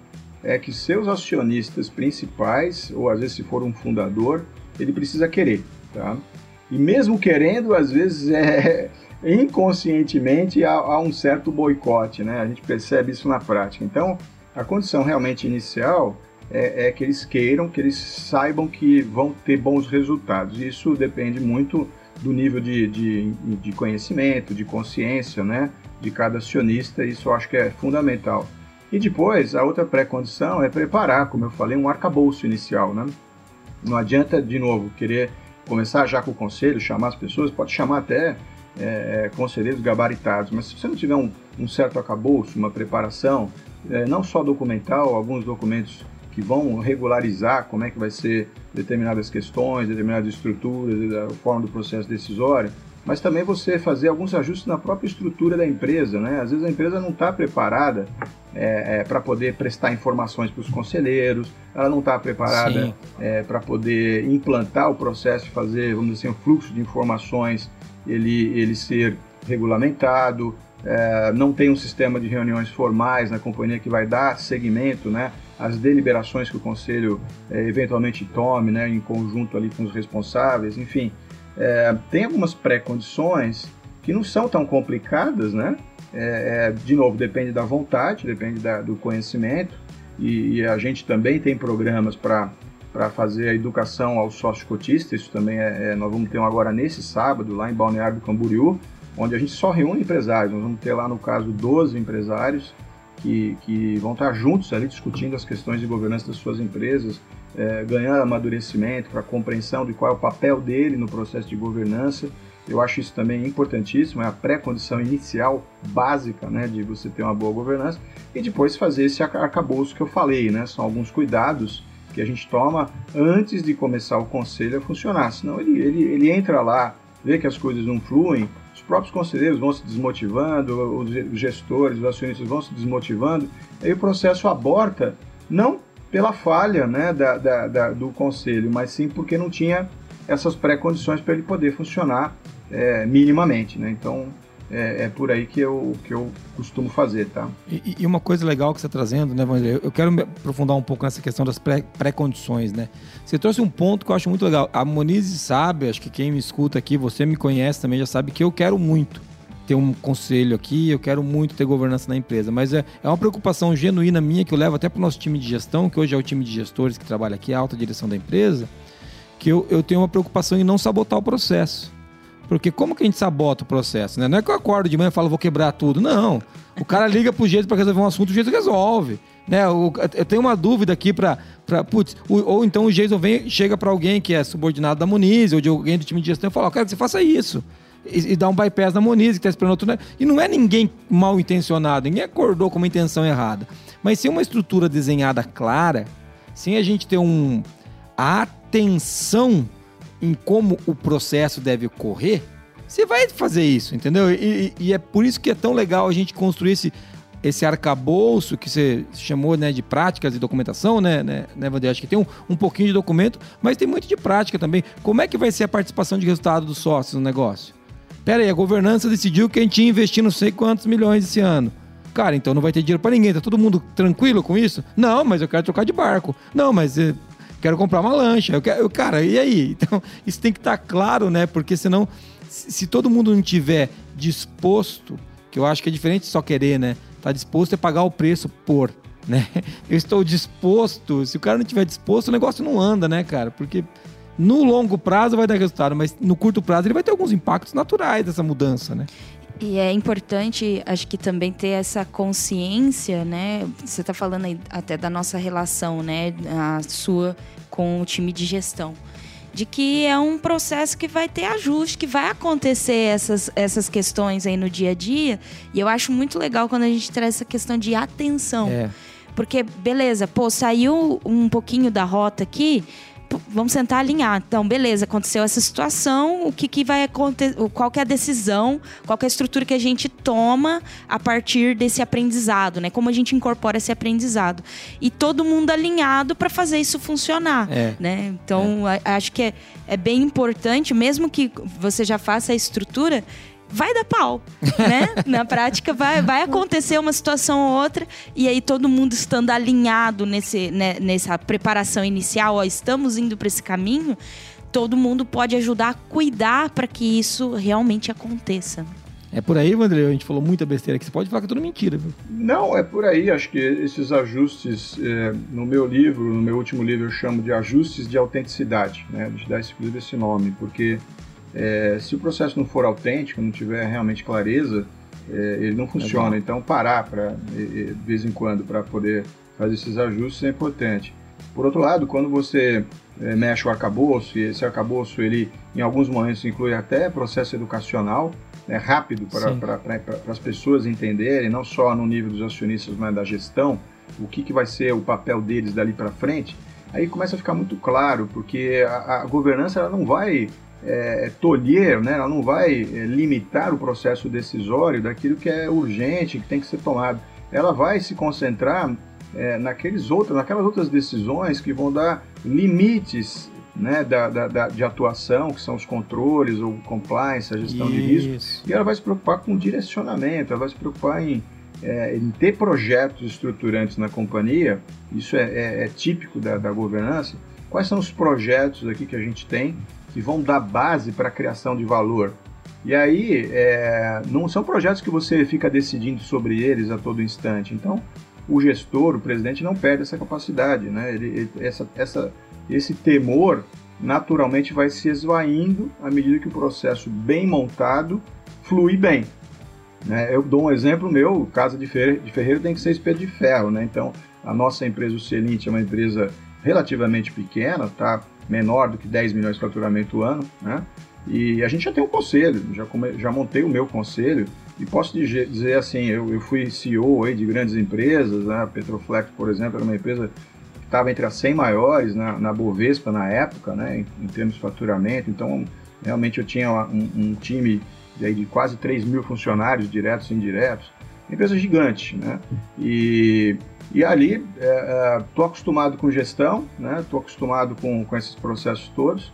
Speaker 4: é que seus acionistas principais, ou às vezes se for um fundador, ele precisa querer, tá? E mesmo querendo, às vezes é inconscientemente há, há um certo boicote, né? A gente percebe isso na prática. Então, a condição realmente inicial é, é, que eles queiram, que eles saibam que vão ter bons resultados. Isso depende muito do nível de, de, de conhecimento, de consciência, né? De cada acionista. Isso eu acho que é fundamental. E depois, a outra pré-condição é preparar, como eu falei, um arcabouço inicial, né? Não adianta, de novo, querer começar já com o conselho, chamar as pessoas, pode chamar até é, é, conselheiros gabaritados, mas se você não tiver um, um certo acabouço, uma preparação, é, não só documental, alguns documentos que vão regularizar como é que vai ser determinadas questões, determinadas estruturas, a forma do processo decisório, mas também você fazer alguns ajustes na própria estrutura da empresa, né? Às vezes a empresa não está preparada é, é, para poder prestar informações para os conselheiros, ela não está preparada é, para poder implantar o processo, fazer, vamos dizer assim, o fluxo de informações ele, ele ser regulamentado, é, não tem um sistema de reuniões formais na companhia que vai dar seguimento né, às deliberações que o conselho é, eventualmente tome, né, em conjunto ali com os responsáveis, enfim. É, tem algumas pré-condições que não são tão complicadas, né? É, é, de novo, depende da vontade, depende da, do conhecimento, e, e, a gente também tem programas para para fazer a educação aos sócios cotistas. Isso também é, é, nós vamos ter um agora nesse sábado lá em Balneário do Camboriú, onde a gente só reúne empresários. Nós vamos ter lá no caso 12 empresários que, que vão estar juntos ali discutindo as questões de governança das suas empresas, é, ganhando amadurecimento para compreensão de qual é o papel dele no processo de governança. Eu acho isso também importantíssimo, é a pré-condição inicial básica né, de você ter uma boa governança e depois fazer esse arcabouço que eu falei, né? São alguns cuidados que a gente toma antes de começar o conselho a funcionar. Senão ele, ele, ele entra lá, vê que as coisas não fluem, próprios conselheiros vão se desmotivando, os gestores, os acionistas vão se desmotivando, aí o processo aborta, não pela falha né, da, da, da do conselho, mas sim porque não tinha essas pré-condições para ele poder funcionar é, minimamente. Né? Então, é, é, por aí que eu, que eu costumo fazer, tá?
Speaker 1: E, e uma coisa legal que você está trazendo, né, Vanderlei? Eu quero me aprofundar um pouco nessa questão das pré-condições, né? Você trouxe um ponto que eu acho muito legal. A Moniz sabe, acho que quem me escuta aqui, você me conhece também, já sabe que eu quero muito ter um conselho aqui, eu quero muito ter governança na empresa, mas é, é uma preocupação genuína minha que eu levo até para o nosso time de gestão, que hoje é o time de gestores que trabalha aqui, a alta direção da empresa, que eu, eu tenho uma preocupação em não sabotar o processo. Porque como que a gente sabota o processo, né? Não é que eu acordo de manhã e falo, vou quebrar tudo. Não. O cara liga pro jeito para resolver um assunto, o jeito resolve. Né? Eu, tenho uma dúvida aqui para. Putz, ou então o Jason vem, chega para alguém que é subordinado da Muniz, ou de alguém do time de gestão e fala: quero que você faça isso. E, e dá um bypass na Muniz, que está esperando outro. Né? E não é ninguém mal intencionado, ninguém acordou com uma intenção errada. Mas sem uma estrutura desenhada clara, sem a gente ter um. Atenção em como o processo deve ocorrer, você vai fazer isso, entendeu? E, e, é por isso que é tão legal a gente construir esse, esse arcabouço que você chamou né, de práticas e documentação, né, né, né Vander? Acho que tem um, um pouquinho de documento, mas tem muito de prática também. Como é que vai ser a participação de resultado dos sócios no negócio? Pera aí, a governança decidiu que a gente ia investir não sei quantos milhões esse ano. Cara, então não vai ter dinheiro para ninguém. Tá todo mundo tranquilo com isso? Não, mas eu quero trocar de barco. Não, mas eh, quero comprar uma lancha. Eu quero, eu, cara, e aí? Então, isso tem que estar tá claro, né? Porque senão, se todo mundo não tiver disposto, que eu acho que é diferente de só querer, né? Tá disposto a pagar o preço por, né? Eu estou disposto. Se o cara não tiver disposto, o negócio não anda, né, cara? Porque no longo prazo vai dar resultado, mas no curto prazo ele vai ter alguns impactos naturais dessa mudança, né?
Speaker 3: E é importante, acho que também ter essa consciência, né? Você está falando aí até da nossa relação, né? A sua com o time de gestão. De que é um processo que vai ter ajuste, que vai acontecer essas, essas questões aí no dia a dia. E eu acho muito legal quando a gente traz essa questão de atenção. É. Porque, beleza, pô, saiu um pouquinho da rota aqui, vamos sentar alinhar. Então, beleza, aconteceu essa situação, o que, que vai acontecer, qual que é a decisão, qual que é a estrutura que a gente toma a partir desse aprendizado, né? Como a gente incorpora esse aprendizado. E todo mundo alinhado para fazer isso funcionar,
Speaker 1: É.
Speaker 3: né? Então, a- acho que é, é bem importante, mesmo que você já faça a estrutura, vai dar pau, né? Na prática vai, vai acontecer uma situação ou outra e aí todo mundo estando alinhado nesse, né, nessa preparação inicial, ó, estamos indo para esse caminho, todo mundo pode ajudar a cuidar para que isso realmente aconteça.
Speaker 1: É por aí, Vandrei, a gente falou muita besteira aqui. Você pode falar que é tudo mentira, viu?
Speaker 4: Não, é por aí. Acho que esses ajustes, é, no meu livro, no meu último livro, eu chamo de ajustes de autenticidade, né? A gente dá inclusive esse nome, porque é, se o processo não for autêntico, não tiver realmente clareza, é, ele não funciona. Então, parar para de vez em quando para poder fazer esses ajustes é importante. Por outro lado, quando você é, mexe o arcabouço, e esse arcabouço, ele, em alguns momentos, inclui até processo educacional, né, rápido para as pessoas entenderem, não só no nível dos acionistas, mas da gestão, o que, que vai ser o papel deles dali para frente, aí começa a ficar muito claro, porque a, a governança ela não vai é, tolher, né, ela não vai é, limitar o processo decisório daquilo que é urgente, que tem que ser tomado. Ela vai se concentrar é, naqueles outros, naquelas outras decisões que vão dar limites né, da, da- da- de atuação, que são os controles, ou compliance, a gestão de risco.
Speaker 1: Isso.
Speaker 4: E ela vai se preocupar com direcionamento, ela vai se preocupar em, é, em ter projetos estruturantes na companhia, isso é, é- é típico da governança. Quais são os projetos aqui que a gente tem que vão dar base para a criação de valor? E aí, é, não são projetos que você fica decidindo sobre eles a todo instante. Então, o gestor, o presidente, não perde essa capacidade. Né? Ele- essa, essa, esse temor naturalmente vai se esvaindo à medida que o processo bem montado flui bem. Né? Eu dou um exemplo meu, casa de ferreiro, de ferreiro tem que ser espelho de ferro, né? Então, a nossa empresa, o Celint, é uma empresa relativamente pequena, tá? Menor do que 10 milhões de faturamento ano, né? E a gente já tem um conselho, já, come- já montei o meu conselho e posso dizer, assim, eu, eu fui CEO aí de grandes empresas, né? Petroflex, por exemplo, era uma empresa que estava entre as 100 maiores na, na Bovespa na época, né? em, em termos de faturamento, então realmente eu tinha um, um time de, de quase 3 mil funcionários, diretos e indiretos, empresa gigante, né? E, e ali estou acostumado com gestão, né? Estou acostumado com, com esses processos todos.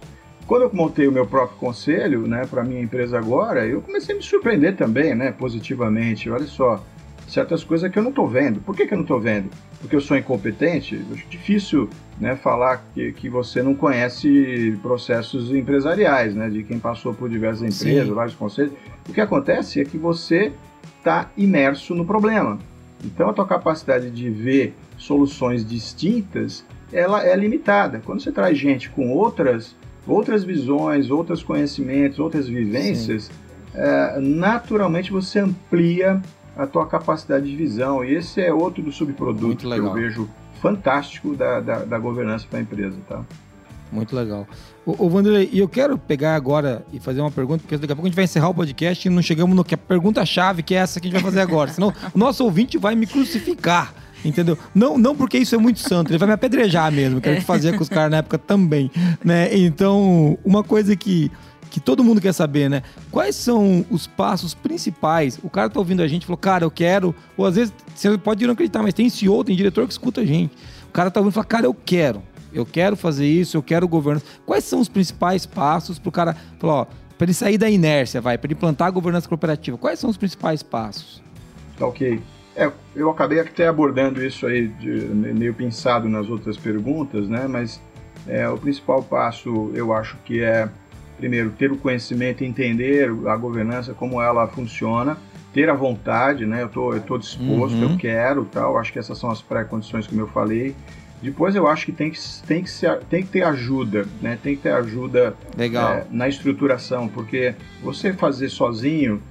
Speaker 4: Quando eu montei o meu próprio conselho, né, para minha empresa agora, eu comecei a me surpreender também, né, positivamente. Olha só, certas coisas que eu não estou vendo. Por que, que eu não estou vendo? Porque eu sou incompetente? Eu acho difícil né, falar que, que você não conhece processos empresariais, né, de quem passou por diversas
Speaker 1: Sim.
Speaker 4: empresas, vários conselhos. O que acontece é que você está imerso no problema. Então a tua capacidade de ver soluções distintas, ela é limitada. Quando você traz gente com outras outras visões, outros conhecimentos, outras vivências, é, naturalmente você amplia a tua capacidade de visão. E esse é outro do subproduto que eu vejo fantástico da, da, da governança para a empresa. Tá?
Speaker 1: Muito legal. Ô, ô Wanderlei, e eu quero pegar agora e fazer uma pergunta, porque daqui a pouco a gente vai encerrar o podcast e não chegamos no que a pergunta-chave, que é essa que a gente vai fazer agora. Senão o nosso ouvinte vai me crucificar. Entendeu? Não, não porque isso é muito santo, ele vai me apedrejar mesmo, que o que fazia com os caras na época também, né? Então, uma coisa que, que todo mundo quer saber, né? Quais são os passos principais? O cara tá ouvindo a gente falou, cara, eu quero, ou às vezes você pode não acreditar, mas tem CEO, tem diretor que escuta a gente. O cara tá ouvindo e fala, cara, eu quero, eu quero fazer isso, eu quero governança. Quais são os principais passos pro cara falar, ó, para ele sair da inércia, vai, para ele implantar a governança cooperativa? Quais são os principais passos?
Speaker 4: Tá ok. É, eu acabei até abordando isso aí de, meio pensado nas outras perguntas, né? Mas é, o principal passo eu acho que é primeiro ter o conhecimento, entender a governança como ela funciona, ter a vontade, né? Eu tô, tô disposto,
Speaker 1: Uhum.
Speaker 4: eu quero, tal. Acho que essas são as pré-condições como eu falei. Depois eu acho que tem que, tem que, ser, tem que ter ajuda, né? Tem que ter ajuda
Speaker 1: Legal.
Speaker 4: é, na estruturação, porque você fazer sozinho,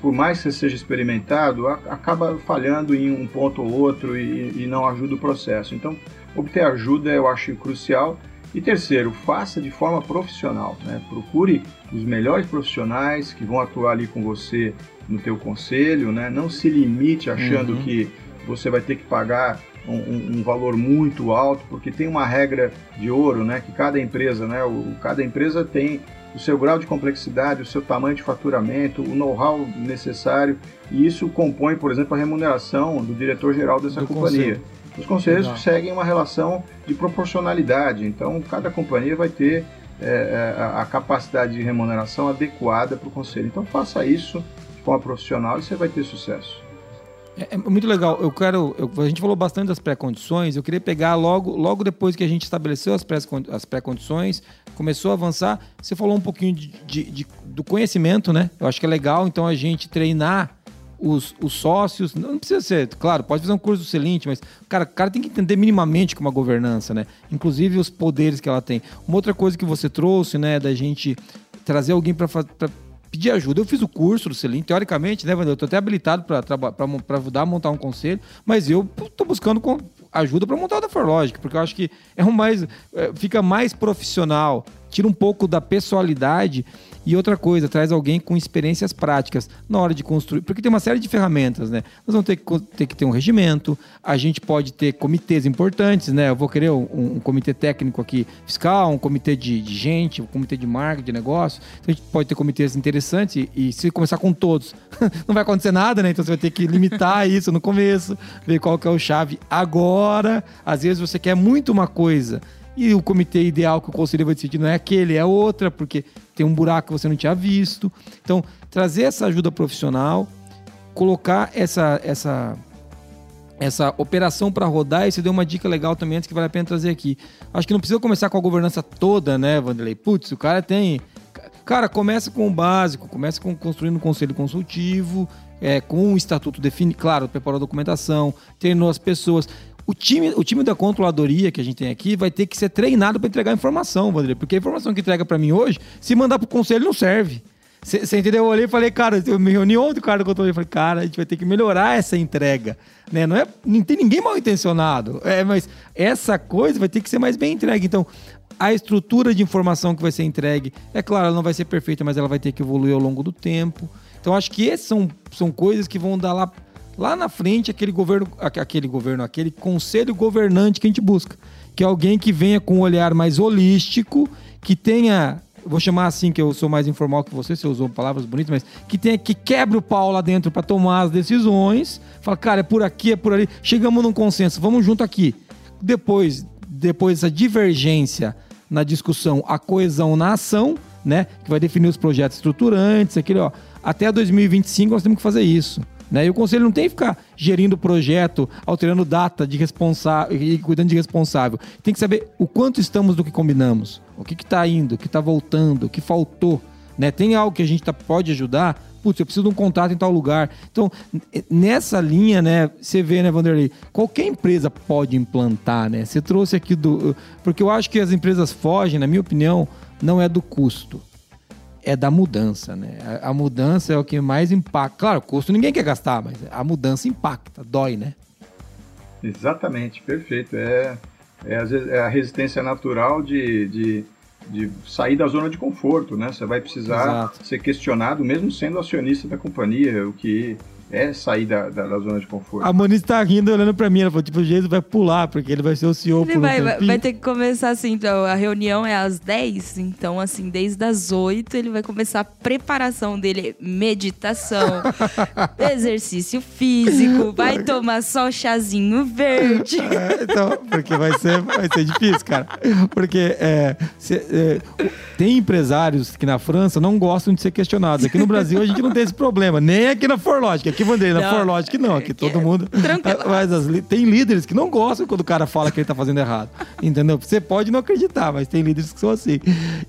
Speaker 4: por mais que você seja experimentado, acaba falhando em um ponto ou outro e, e não ajuda o processo. Então, obter ajuda eu acho crucial. E terceiro, faça de forma profissional. Né? Procure os melhores profissionais que vão atuar ali com você no teu conselho. Né? Não se limite achando
Speaker 1: Uhum.
Speaker 4: que você vai ter que pagar um, um, valor muito alto, porque tem uma regra de ouro, né? Que cada empresa, né? O, cada empresa tem o seu grau de complexidade, o seu tamanho de faturamento, o know-how necessário, e isso compõe, por exemplo, a remuneração do diretor-geral dessa do companhia. Conselho. Os conselheiros Legal. seguem uma relação de proporcionalidade, então cada companhia vai ter é, é a capacidade de remuneração adequada para o conselho. Então faça isso de forma profissional e você vai ter sucesso.
Speaker 1: É, é, muito legal. Eu quero. Eu, a gente falou bastante das pré-condições. Eu queria pegar logo, logo depois que a gente estabeleceu as pré-condições, começou a avançar. Você falou um pouquinho de, de, de, do conhecimento, né? Eu acho que é legal, então, a gente treinar os, os sócios. Não precisa ser, claro, pode fazer um curso excelente, mas cara, o cara tem que entender minimamente como a governança, né? Inclusive os poderes que ela tem. Uma outra coisa que você trouxe, né, da gente trazer alguém para pedir ajuda. Eu fiz o curso do Selim, teoricamente, né, Wander? Eu tô até habilitado para ajudar a montar um conselho, mas eu tô buscando ajuda para montar o da Forlogic, porque eu acho que é um mais, é, fica mais profissional, tira um pouco da pessoalidade e outra coisa, traz alguém com experiências práticas na hora de construir, porque tem uma série de ferramentas, né? Nós vamos ter que ter, que ter um regimento, a gente pode ter comitês importantes, né? Eu vou querer um, um comitê técnico aqui fiscal, um comitê de, de, gente, um comitê de marketing, de negócio. Então a gente pode ter comitês interessantes e, e se começar com todos, não vai acontecer nada, né? Então você vai ter que limitar isso no começo, ver qual que é o chave agora. Às vezes você quer muito uma coisa e o comitê ideal que o conselho vai decidir não é aquele, é outra, porque tem um buraco que você não tinha visto. Então, trazer essa ajuda profissional, colocar essa, essa, essa operação para rodar, e você deu uma dica legal também antes que vale a pena trazer aqui. Acho que não precisa começar com a governança toda, né, Vanderlei? Putz, o cara tem. Cara, começa com o básico, começa com construindo um conselho consultivo, é, com um estatuto definido, claro, preparou a documentação, treinou as pessoas. O time, o time da controladoria que a gente tem aqui vai ter que ser treinado para entregar informação, Vandré, porque a informação que entrega para mim hoje, se mandar para o conselho, não serve. Você entendeu? Eu olhei e falei, cara, eu me reuni ontem com o cara do controle, falei, cara, a gente vai ter que melhorar essa entrega. Né? Não, é, não tem ninguém mal intencionado, é, mas essa coisa vai ter que ser mais bem entregue. Então, a estrutura de informação que vai ser entregue, é claro, ela não vai ser perfeita, mas ela vai ter que evoluir ao longo do tempo. Então, acho que essas são, são coisas que vão dar lá lá na frente aquele governo, aquele governo, aquele conselho governante que a gente busca, que é alguém que venha com um olhar mais holístico, que tenha, vou chamar assim que eu sou mais informal que você, você usou palavras bonitas, mas que tenha que quebre o pau lá dentro para tomar as decisões, fala, cara, é por aqui, é por ali, chegamos num consenso, vamos junto aqui. Depois, depois dessa divergência na discussão, a coesão na ação, né, que vai definir os projetos estruturantes, aquele, ó, até 2025 nós temos que fazer isso. Né? E o conselho não tem que ficar gerindo o projeto, alterando data de responsável e cuidando de responsável. Tem que saber o quanto estamos do que combinamos, o que está indo, o que está voltando, o que faltou. Né? Tem algo que a gente tá, pode ajudar? Putz, eu preciso de um contato em tal lugar. Então, nessa linha, né, você vê, né, Vanderlei, qualquer empresa pode implantar, né? Você trouxe aqui do. Porque eu acho que as empresas fogem, na minha opinião, não é do custo é da mudança, né? A, a, mudança é o que mais impacta. Claro, custo ninguém quer gastar, mas a mudança impacta, dói, né?
Speaker 4: Exatamente, perfeito. É, é, é a resistência natural de, de, de, sair da zona de conforto, né? Você vai precisar Exato. ser questionado, mesmo sendo acionista da companhia, o que é sair da, da, da, zona de conforto.
Speaker 1: A Moniz tá rindo, olhando pra mim. Ela falou, tipo, o Jesus vai pular, porque ele vai ser o CEO
Speaker 3: ele
Speaker 1: por
Speaker 3: vai,
Speaker 1: um
Speaker 3: vai, vai ter que começar assim, então, a reunião é às 10, então, assim, desde as 8 ele vai começar a preparação dele, meditação, exercício físico, vai tomar só o chazinho verde.
Speaker 1: É, então, porque vai ser, vai ser difícil, cara. Porque é, se, é, tem empresários que na França não gostam de ser questionados. Aqui no Brasil a gente não tem esse problema, nem aqui na Forlogic. Aqui aqui, Vanderlei, na Forlogic não, aqui todo mundo. Tranquilo. Mas as, tem líderes que não gostam quando o cara fala que ele tá fazendo errado. Entendeu? Você pode não acreditar, mas tem líderes que são assim.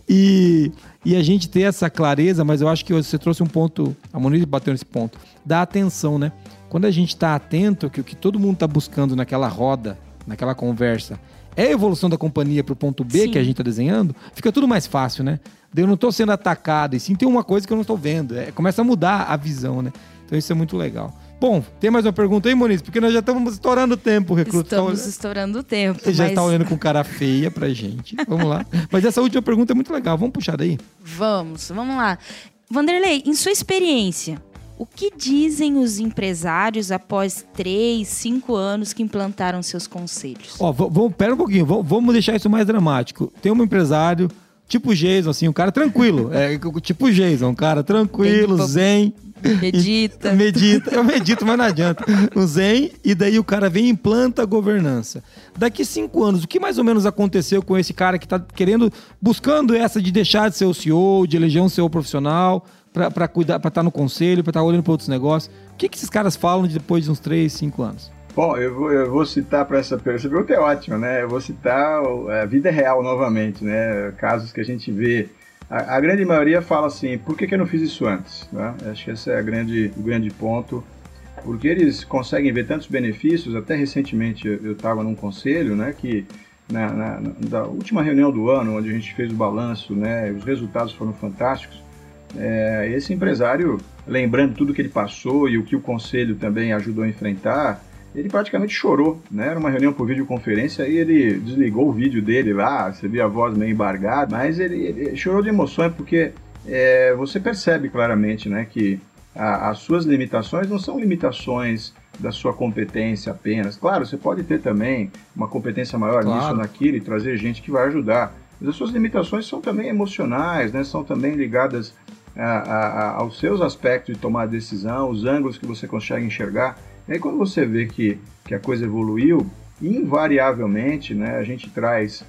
Speaker 1: E, e a gente ter essa clareza, mas eu acho que você trouxe um ponto, a Monique bateu nesse ponto, da atenção, né? Quando a gente está atento que o que todo mundo está buscando naquela roda, naquela conversa, é a evolução da companhia para o ponto B sim. que a gente está desenhando, fica tudo mais fácil, né? Eu não estou sendo atacado, e sim tem uma coisa que eu não estou vendo. É, começa a mudar a visão, né? Então isso é muito legal. Bom, tem mais uma pergunta aí, Moniz? Porque nós já estamos estourando o tempo, o recruta.
Speaker 3: Estamos tá estourando o tempo.
Speaker 1: Ele mas... já está olhando com cara feia pra gente. Vamos lá. mas essa última pergunta é muito legal. Vamos puxar daí?
Speaker 3: Vamos, vamos lá. Vanderlei, em sua experiência, O que dizem os empresários após três, cinco anos que implantaram seus conselhos?
Speaker 1: Ó, vamos, pera um pouquinho, vamos deixar isso mais dramático. Tem um empresário, tipo Jason, assim, um cara tranquilo. É, tipo Jason, um cara tranquilo, zen.
Speaker 3: Medita.
Speaker 1: E, medita. Eu medito, mas não adianta. O zen, e daí o cara vem e implanta a governança. Daqui cinco anos, o que mais ou menos aconteceu com esse cara que está querendo, buscando essa de deixar de ser o CEO, de eleger um CEO profissional? para cuidar, para estar tá no conselho, para estar tá olhando para outros negócios. O que, que esses caras falam depois de uns 3, 5 anos?
Speaker 4: Bom, eu vou, eu vou citar para essa pergunta. Essa pergunta é ótima, né? Eu vou citar a vida real novamente, né? Casos que a gente vê. A, a grande maioria fala assim: por que, que eu não fiz isso antes? Né? Acho que esse é grande, o grande ponto. Porque eles conseguem ver tantos benefícios. Até recentemente eu estava num conselho, né? Que na, na, na última reunião do ano, onde a gente fez o balanço, né? Os resultados foram fantásticos é, esse empresário, lembrando tudo que ele passou e o que o conselho também ajudou a enfrentar, ele praticamente chorou, né? Era uma reunião por videoconferência e ele desligou o vídeo dele lá, você via a voz meio embargada, mas ele, ele chorou de emoções porque é, você percebe claramente, né, que a, as suas limitações não são limitações da sua competência apenas. Claro, você pode ter também uma competência maior claro. nisso naquilo e trazer gente que vai ajudar. Mas as suas limitações são também emocionais, né? São também ligadas a, a, aos seus aspectos de tomar decisão, os ângulos que você consegue enxergar. E aí quando você vê que, que a coisa evoluiu, invariavelmente né, a gente traz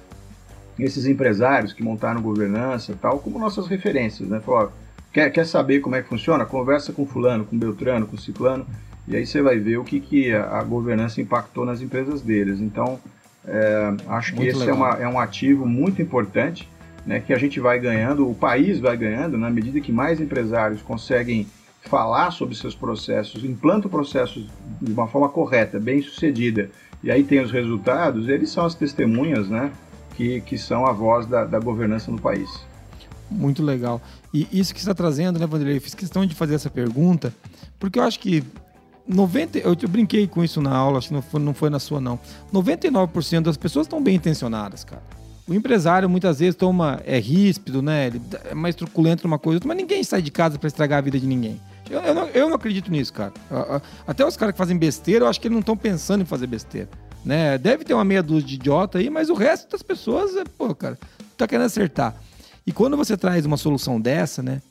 Speaker 4: esses empresários que montaram governança tal como nossas referências. Né? Fala, quer, quer saber como é que funciona? Conversa com fulano, com Beltrano, com Ciclano, e aí você vai ver o que, que a, a governança impactou nas empresas deles. Então, é, acho que muito esse é, uma, é um ativo muito importante né, que a gente vai ganhando, o país vai ganhando, na medida que mais empresários conseguem falar sobre seus processos, implantam processos de uma forma correta, bem sucedida, e aí tem os resultados, eles são as testemunhas né, que, que são a voz da, da governança no país.
Speaker 1: Muito legal. E isso que você está trazendo, né, Vanderlei? Eu fiz questão de fazer essa pergunta, porque eu acho que 90, eu, eu brinquei com isso na aula, acho que não foi, não foi na sua, não. 99% das pessoas estão bem intencionadas, cara. O empresário muitas vezes toma, é ríspido, né? Ele é mais truculento numa coisa, mas ninguém sai de casa para estragar a vida de ninguém. Eu, eu, não, eu não acredito nisso, cara. Até os caras que fazem besteira, eu acho que eles não estão pensando em fazer besteira. Né? Deve ter uma meia dúzia de idiota aí, mas o resto das pessoas, é, pô, cara, tá querendo acertar. E quando você traz uma solução dessa, né?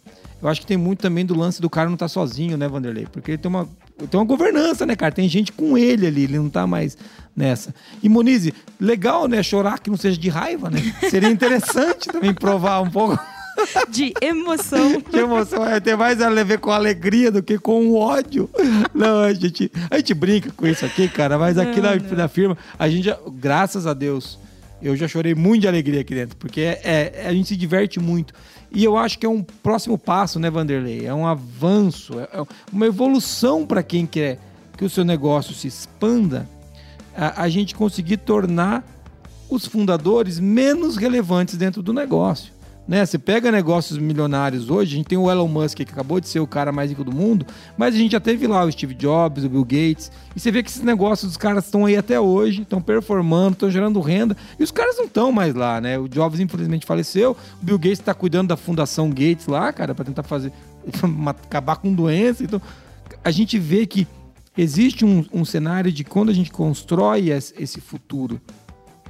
Speaker 1: Eu acho que tem muito também do lance do cara não estar tá sozinho, né, Vanderlei? Porque ele tem uma, tem uma governança, né, cara? Tem gente com ele ali, ele não tá mais nessa. E Monize, legal, né? Chorar que não seja de raiva, né? Seria interessante também provar um pouco.
Speaker 3: De emoção.
Speaker 1: De emoção. É ter mais a ver com alegria do que com o ódio. Não, a gente, a gente brinca com isso aqui, cara, mas aqui não, na, não. na firma, a gente, já, graças a Deus, eu já chorei muito de alegria aqui dentro, porque é, é, a gente se diverte muito. E eu acho que é um próximo passo, né, Vanderlei? É um avanço, é, é uma evolução para quem quer que o seu negócio se expanda, a, a gente conseguir tornar os fundadores menos relevantes dentro do negócio. Né? Você pega negócios milionários hoje, a gente tem o Elon Musk, que acabou de ser o cara mais rico do mundo, mas a gente já teve lá o Steve Jobs, o Bill Gates, e você vê que esses negócios dos caras estão aí até hoje, estão performando, estão gerando renda, e os caras não estão mais lá, né? O Jobs infelizmente faleceu, o Bill Gates está cuidando da Fundação Gates lá, cara, para tentar fazer acabar com doença. Então, a gente vê que existe um, um cenário de quando a gente constrói esse futuro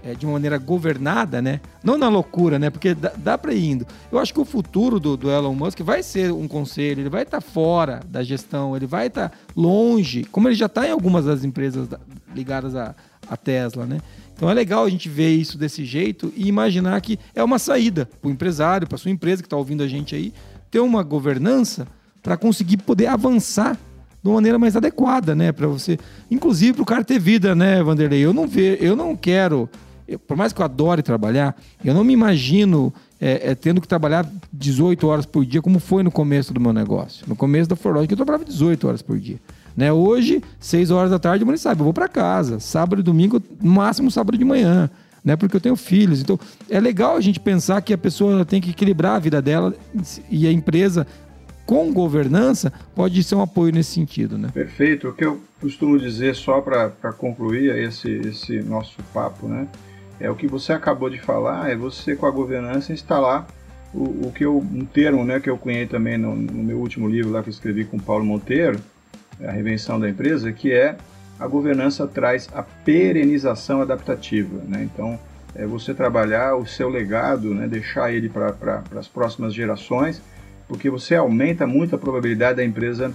Speaker 1: é, de uma maneira governada, né? Não na loucura, né? Porque dá, dá para ir indo. Eu acho que o futuro do, do, Elon Musk vai ser um conselho, ele vai estar tá fora da gestão, ele vai estar tá longe, como ele já está em algumas das empresas ligadas à, à Tesla, né? Então é legal a gente ver isso desse jeito e imaginar que é uma saída para o empresário, para sua empresa que está ouvindo a gente aí, ter uma governança para conseguir poder avançar de uma maneira mais adequada, né? Para você, inclusive para o cara ter vida, né, Vanderlei? Eu não ver, eu não quero eu, por mais que eu adore trabalhar, eu não me imagino é, é, tendo que trabalhar 18 horas por dia, como foi no começo do meu negócio. No começo da Forlog, eu trabalhava 18 horas por dia. Né? Hoje, 6 horas da tarde, você sabe, eu vou para casa. Sábado e domingo, no máximo sábado de manhã. Né? Porque eu tenho filhos. Então, é legal a gente pensar que a pessoa tem que equilibrar a vida dela e a empresa com governança pode ser um apoio nesse sentido, né?
Speaker 4: Perfeito. O que eu costumo dizer só para concluir esse, esse nosso papo, né? É o que você acabou de falar, é você com a governança instalar o, o que eu, um termo né, que eu cunhei também no, no meu último livro lá que eu escrevi com o Paulo Monteiro, a Revenção da Empresa, que é a governança traz a perenização adaptativa. Né? Então, é você trabalhar o seu legado, né? deixar ele para pra, as próximas gerações, porque você aumenta muito a probabilidade da empresa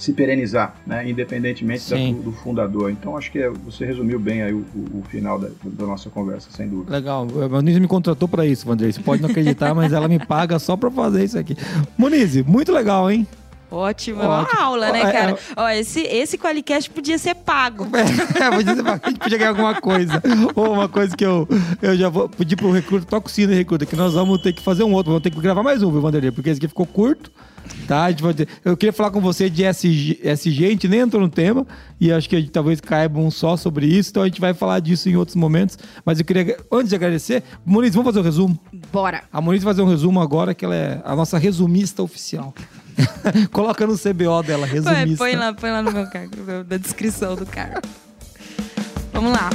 Speaker 4: se perenizar, né? independentemente da, do, fundador. Então, acho que é, você resumiu bem aí o, o, o final da, da, nossa conversa, sem dúvida.
Speaker 1: Legal. A Moniz me contratou para isso, Vandrei. Você pode não acreditar, mas ela me paga só para fazer isso aqui. Moniz, muito legal, hein?
Speaker 3: Ótimo, é uma aula, né, é, cara? É, Ó, esse, esse Qualicast podia ser pago.
Speaker 1: É, podia ser pago, a gente podia ganhar alguma coisa. Ou uma coisa que eu, eu já vou pedir pro recruta, toca o sino recruta, que nós vamos ter que fazer um outro, vamos ter que gravar mais um, viu, Vanderlei? Porque esse aqui ficou curto. Tá, eu queria falar com você de SG, SG, a gente nem entrou no tema, e acho que gente, talvez caiba um só sobre isso, então a gente vai falar disso em outros momentos. Mas eu queria, antes de agradecer, Moniz, vamos fazer um resumo?
Speaker 3: Bora!
Speaker 1: A Moniz vai fazer um resumo agora, que ela é a nossa resumista oficial. Coloca no CBO dela, resumista.
Speaker 3: Põe, põe lá, põe lá no meu cargo, na descrição do cargo. Vamos lá.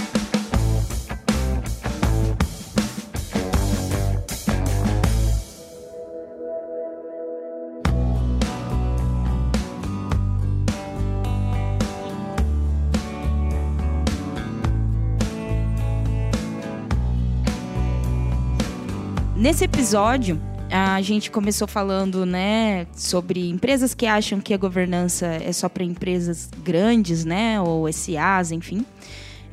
Speaker 3: Nesse episódio, a gente começou falando, né, sobre empresas que acham que a governança é só para empresas grandes, né, ou SAs, enfim.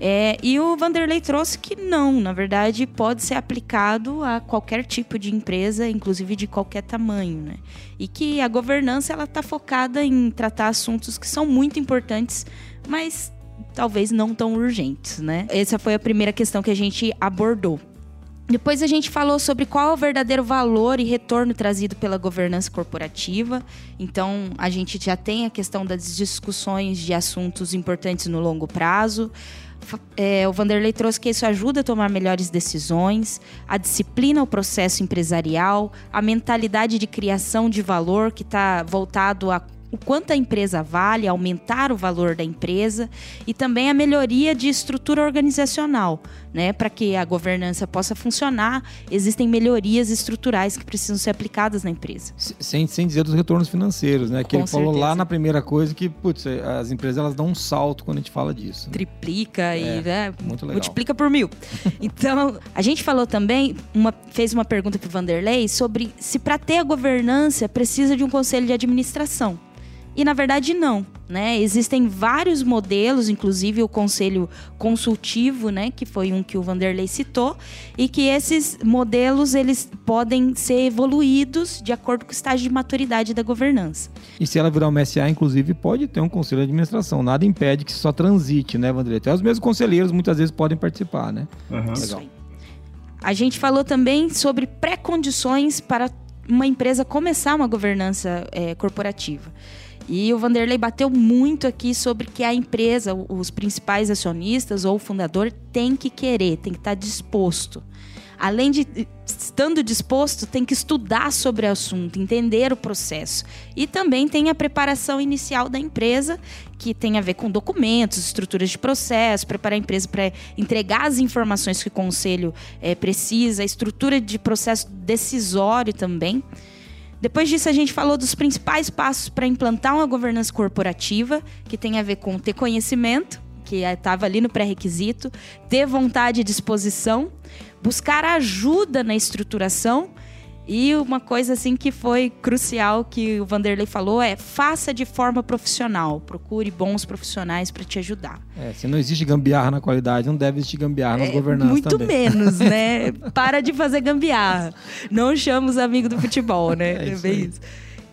Speaker 3: É, e o Vanderlei trouxe que não, na verdade, pode ser aplicado a qualquer tipo de empresa, inclusive de qualquer tamanho, né? E que a governança ela está focada em tratar assuntos que são muito importantes, mas talvez não tão urgentes, né? Essa foi a primeira questão que a gente abordou. Depois a gente falou sobre qual é o verdadeiro valor e retorno trazido pela governança corporativa. Então, a gente já tem a questão das discussões de assuntos importantes no longo prazo. É, o Vanderlei trouxe que isso ajuda a tomar melhores decisões, a disciplina o processo empresarial, a mentalidade de criação de valor que está voltado a o quanto a empresa vale, aumentar o valor da empresa e também a melhoria de estrutura organizacional, né? Para que a governança possa funcionar, existem melhorias estruturais que precisam ser aplicadas na empresa.
Speaker 1: Sem, sem dizer dos retornos financeiros, né? Que Com ele certeza. falou lá na primeira coisa que, putz, as empresas elas dão um salto quando a gente fala disso. Né?
Speaker 3: Triplica é, e né, multiplica por mil. então, a gente falou também, uma, fez uma pergunta para o Vanderlei sobre se para ter a governança precisa de um conselho de administração. E na verdade não, né? Existem vários modelos, inclusive o conselho consultivo, né, que foi um que o Vanderlei citou, e que esses modelos eles podem ser evoluídos de acordo com o estágio de maturidade da governança.
Speaker 1: E se ela virar uma SA, inclusive, pode ter um conselho de administração. Nada impede que só transite, né, Vanderlei? Até os mesmos conselheiros muitas vezes podem participar, né?
Speaker 3: Uhum. Legal. A gente falou também sobre pré-condições para uma empresa começar uma governança é, corporativa. E o Vanderlei bateu muito aqui sobre que a empresa, os principais acionistas ou o fundador tem que querer, tem que estar disposto. Além de estando disposto, tem que estudar sobre o assunto, entender o processo. E também tem a preparação inicial da empresa, que tem a ver com documentos, estruturas de processo, preparar a empresa para entregar as informações que o conselho é, precisa, estrutura de processo decisório também. Depois disso, a gente falou dos principais passos para implantar uma governança corporativa, que tem a ver com ter conhecimento, que estava ali no pré-requisito, ter vontade e disposição, buscar ajuda na estruturação e uma coisa assim que foi crucial que o Vanderlei falou é faça de forma profissional, procure bons profissionais para te ajudar.
Speaker 1: É, se não existe gambiarra na qualidade, não deve existir gambiarra nas é, governanças
Speaker 3: muito
Speaker 1: também.
Speaker 3: menos, né? Para de fazer gambiarra. Não chama os amigos do futebol, né? É, é bem isso.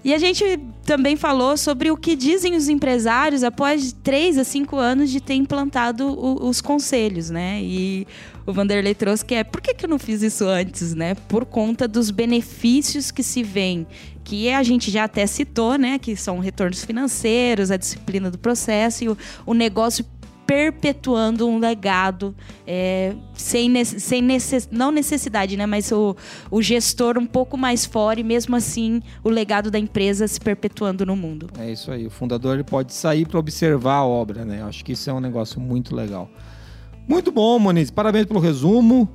Speaker 3: E a gente também falou sobre o que dizem os empresários após três a cinco anos de ter implantado o, os conselhos, né? E o Vanderlei trouxe que é por que, que eu não fiz isso antes, né? Por conta dos benefícios que se vêm, que a gente já até citou, né? Que são retornos financeiros, a disciplina do processo e o, o negócio perpetuando um legado é, sem, sem necess, não necessidade, né? Mas o, o gestor um pouco mais fora e mesmo assim o legado da empresa se perpetuando no mundo.
Speaker 1: É isso aí. O fundador ele pode sair para observar a obra, né? Acho que isso é um negócio muito legal. Muito bom, Moniz. Parabéns pelo resumo.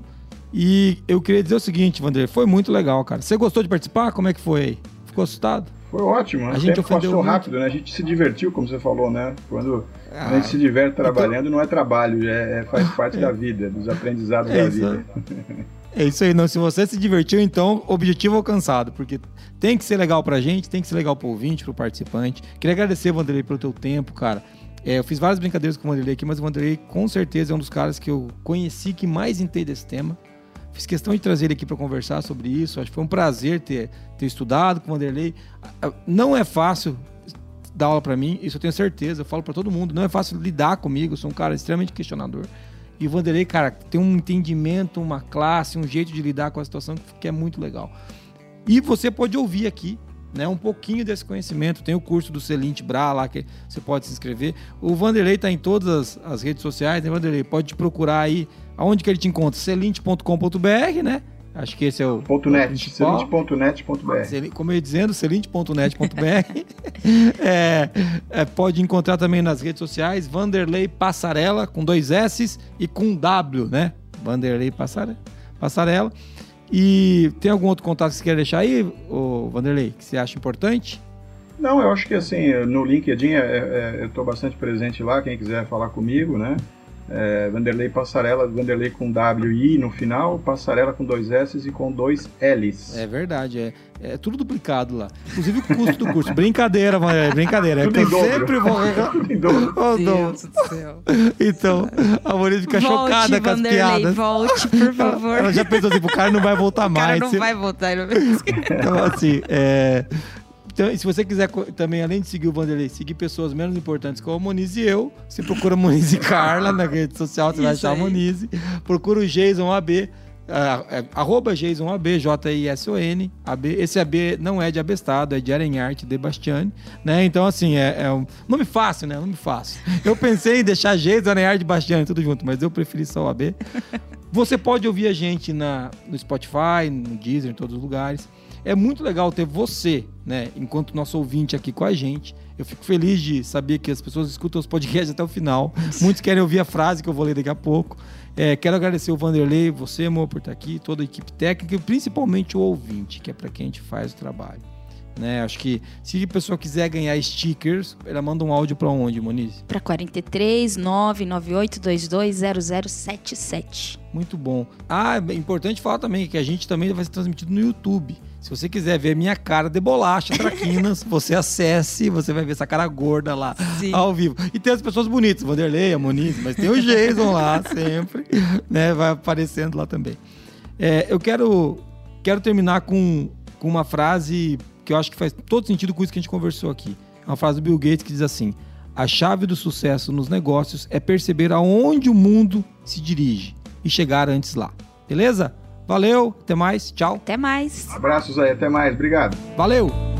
Speaker 1: E eu queria dizer o seguinte, Vanderlei, foi muito legal, cara. Você gostou de participar? Como é que foi aí? Ficou assustado?
Speaker 4: Foi ótimo.
Speaker 1: A gente
Speaker 4: passou
Speaker 1: muito.
Speaker 4: rápido, né? A gente se divertiu, como você falou, né? Quando
Speaker 1: Ah,
Speaker 4: a gente se diverte trabalhando, não é trabalho, é, é- faz parte da vida, dos aprendizados
Speaker 1: É
Speaker 4: da vida.
Speaker 1: É isso aí, não. Se você se divertiu, então, objetivo alcançado. Porque tem que ser legal pra gente, tem que ser legal pro ouvinte, pro participante. Queria agradecer, Vanderlei, pelo teu tempo, cara. É, eu fiz várias brincadeiras com o Vanderlei aqui, mas o Vanderlei, com certeza, é um dos caras que eu conheci que mais entende desse tema. Fiz questão de trazer ele aqui para conversar sobre isso. Acho que foi um prazer ter, ter estudado com o Vanderlei. Ah, Não é fácil dar aula para mim, isso eu tenho certeza. Eu falo para todo mundo, não é fácil lidar comigo. Eu sou um cara extremamente questionador. E o Vanderlei, cara, tem um entendimento, uma classe, um jeito de lidar com a situação que é muito legal. E você pode ouvir aqui, né, um pouquinho desse conhecimento. Tem o curso do Celinte Bra lá que você pode se inscrever. O Vanderlei tá em todas as, as redes sociais, né, Vanderlei? Pode te procurar aí. Aonde que ele te encontra? celinte.com.br, né? Acho que esse é o
Speaker 4: Ponto .net,
Speaker 1: Como eu ia dizendo, celinte.net.br. é, é, pode encontrar também nas redes sociais Vanderlei Passarela, com dois S e com W, né? Vanderlei Passarela. Passarela. E tem algum outro contato que você quer deixar aí, ô Vanderlei, que você acha importante?
Speaker 4: Não, eu acho que assim, no LinkedIn é- é- eu estou bastante presente lá, quem quiser falar comigo, né? É, Vanderlei Passarela, Vanderlei com W e I no final, Passarela com dois S e com dois L's.
Speaker 1: É verdade, é, é tudo duplicado lá. Inclusive o custo do curso. brincadeira, Vanderlei, brincadeira. É
Speaker 4: Tudo
Speaker 1: que eu sempre vou. Oh, não.
Speaker 3: do céu.
Speaker 1: Então, a Maurício fica
Speaker 3: volte,
Speaker 1: chocada com as
Speaker 3: Vanderlei,
Speaker 1: piadas.
Speaker 3: volte, por favor.
Speaker 1: Ela já pensou assim, o cara não vai voltar
Speaker 3: o cara
Speaker 1: mais.
Speaker 3: não
Speaker 1: Se-
Speaker 3: vai voltar. Ele vai...
Speaker 1: Então, assim, é... Então, e se você quiser também, além de seguir o Vanderlei, seguir pessoas menos importantes como a Moniz e eu, você procura Moniz e Carla na rede social, você vai
Speaker 3: Isso
Speaker 1: achar a
Speaker 3: aí.
Speaker 1: Moniz. Procura o Jason AB, ah, é, arroba Jason AB, J-I-S-O-N. Esse AB não é de Abestado, é de Arenharte de Bastiani, né? Então, assim, é, é um nome fácil, né? Nome fácil. Eu pensei em deixar Jason, Arenharte Bastiani, tudo junto, mas eu preferi só o AB. Você pode ouvir a gente na, no Spotify, no Deezer, em todos os lugares. É muito legal ter você, né, enquanto nosso ouvinte aqui com a gente. Eu fico feliz de saber que as pessoas escutam os podcasts até o final. Muitos querem ouvir a frase que eu vou ler daqui a pouco. É, quero agradecer o Vanderlei, você, amor, por estar aqui, toda a equipe técnica e principalmente o ouvinte, que é para quem a gente faz o trabalho. Né? Acho que se a pessoa quiser ganhar stickers, ela manda um áudio para onde, Moniz?
Speaker 3: Para 43 998 22 0077.
Speaker 1: Muito bom. Ah, é importante falar também que a gente também vai ser transmitido no YouTube. Se você quiser ver minha cara de bolacha, traquinas, você acesse, você vai ver essa cara gorda lá,
Speaker 3: Sim.
Speaker 1: ao vivo. E tem as pessoas bonitas, Vanderlei, a Moniz, mas tem o Jason lá sempre, né? Vai aparecendo lá também. É, eu quero, quero terminar com, com uma frase que eu acho que faz todo sentido com isso que a gente conversou aqui. É uma frase do Bill Gates que diz assim: A chave do sucesso nos negócios é perceber aonde o mundo se dirige e chegar antes lá. Beleza? Valeu, até mais, tchau.
Speaker 3: Até mais.
Speaker 4: Abraços aí, até mais, obrigado.
Speaker 1: Valeu!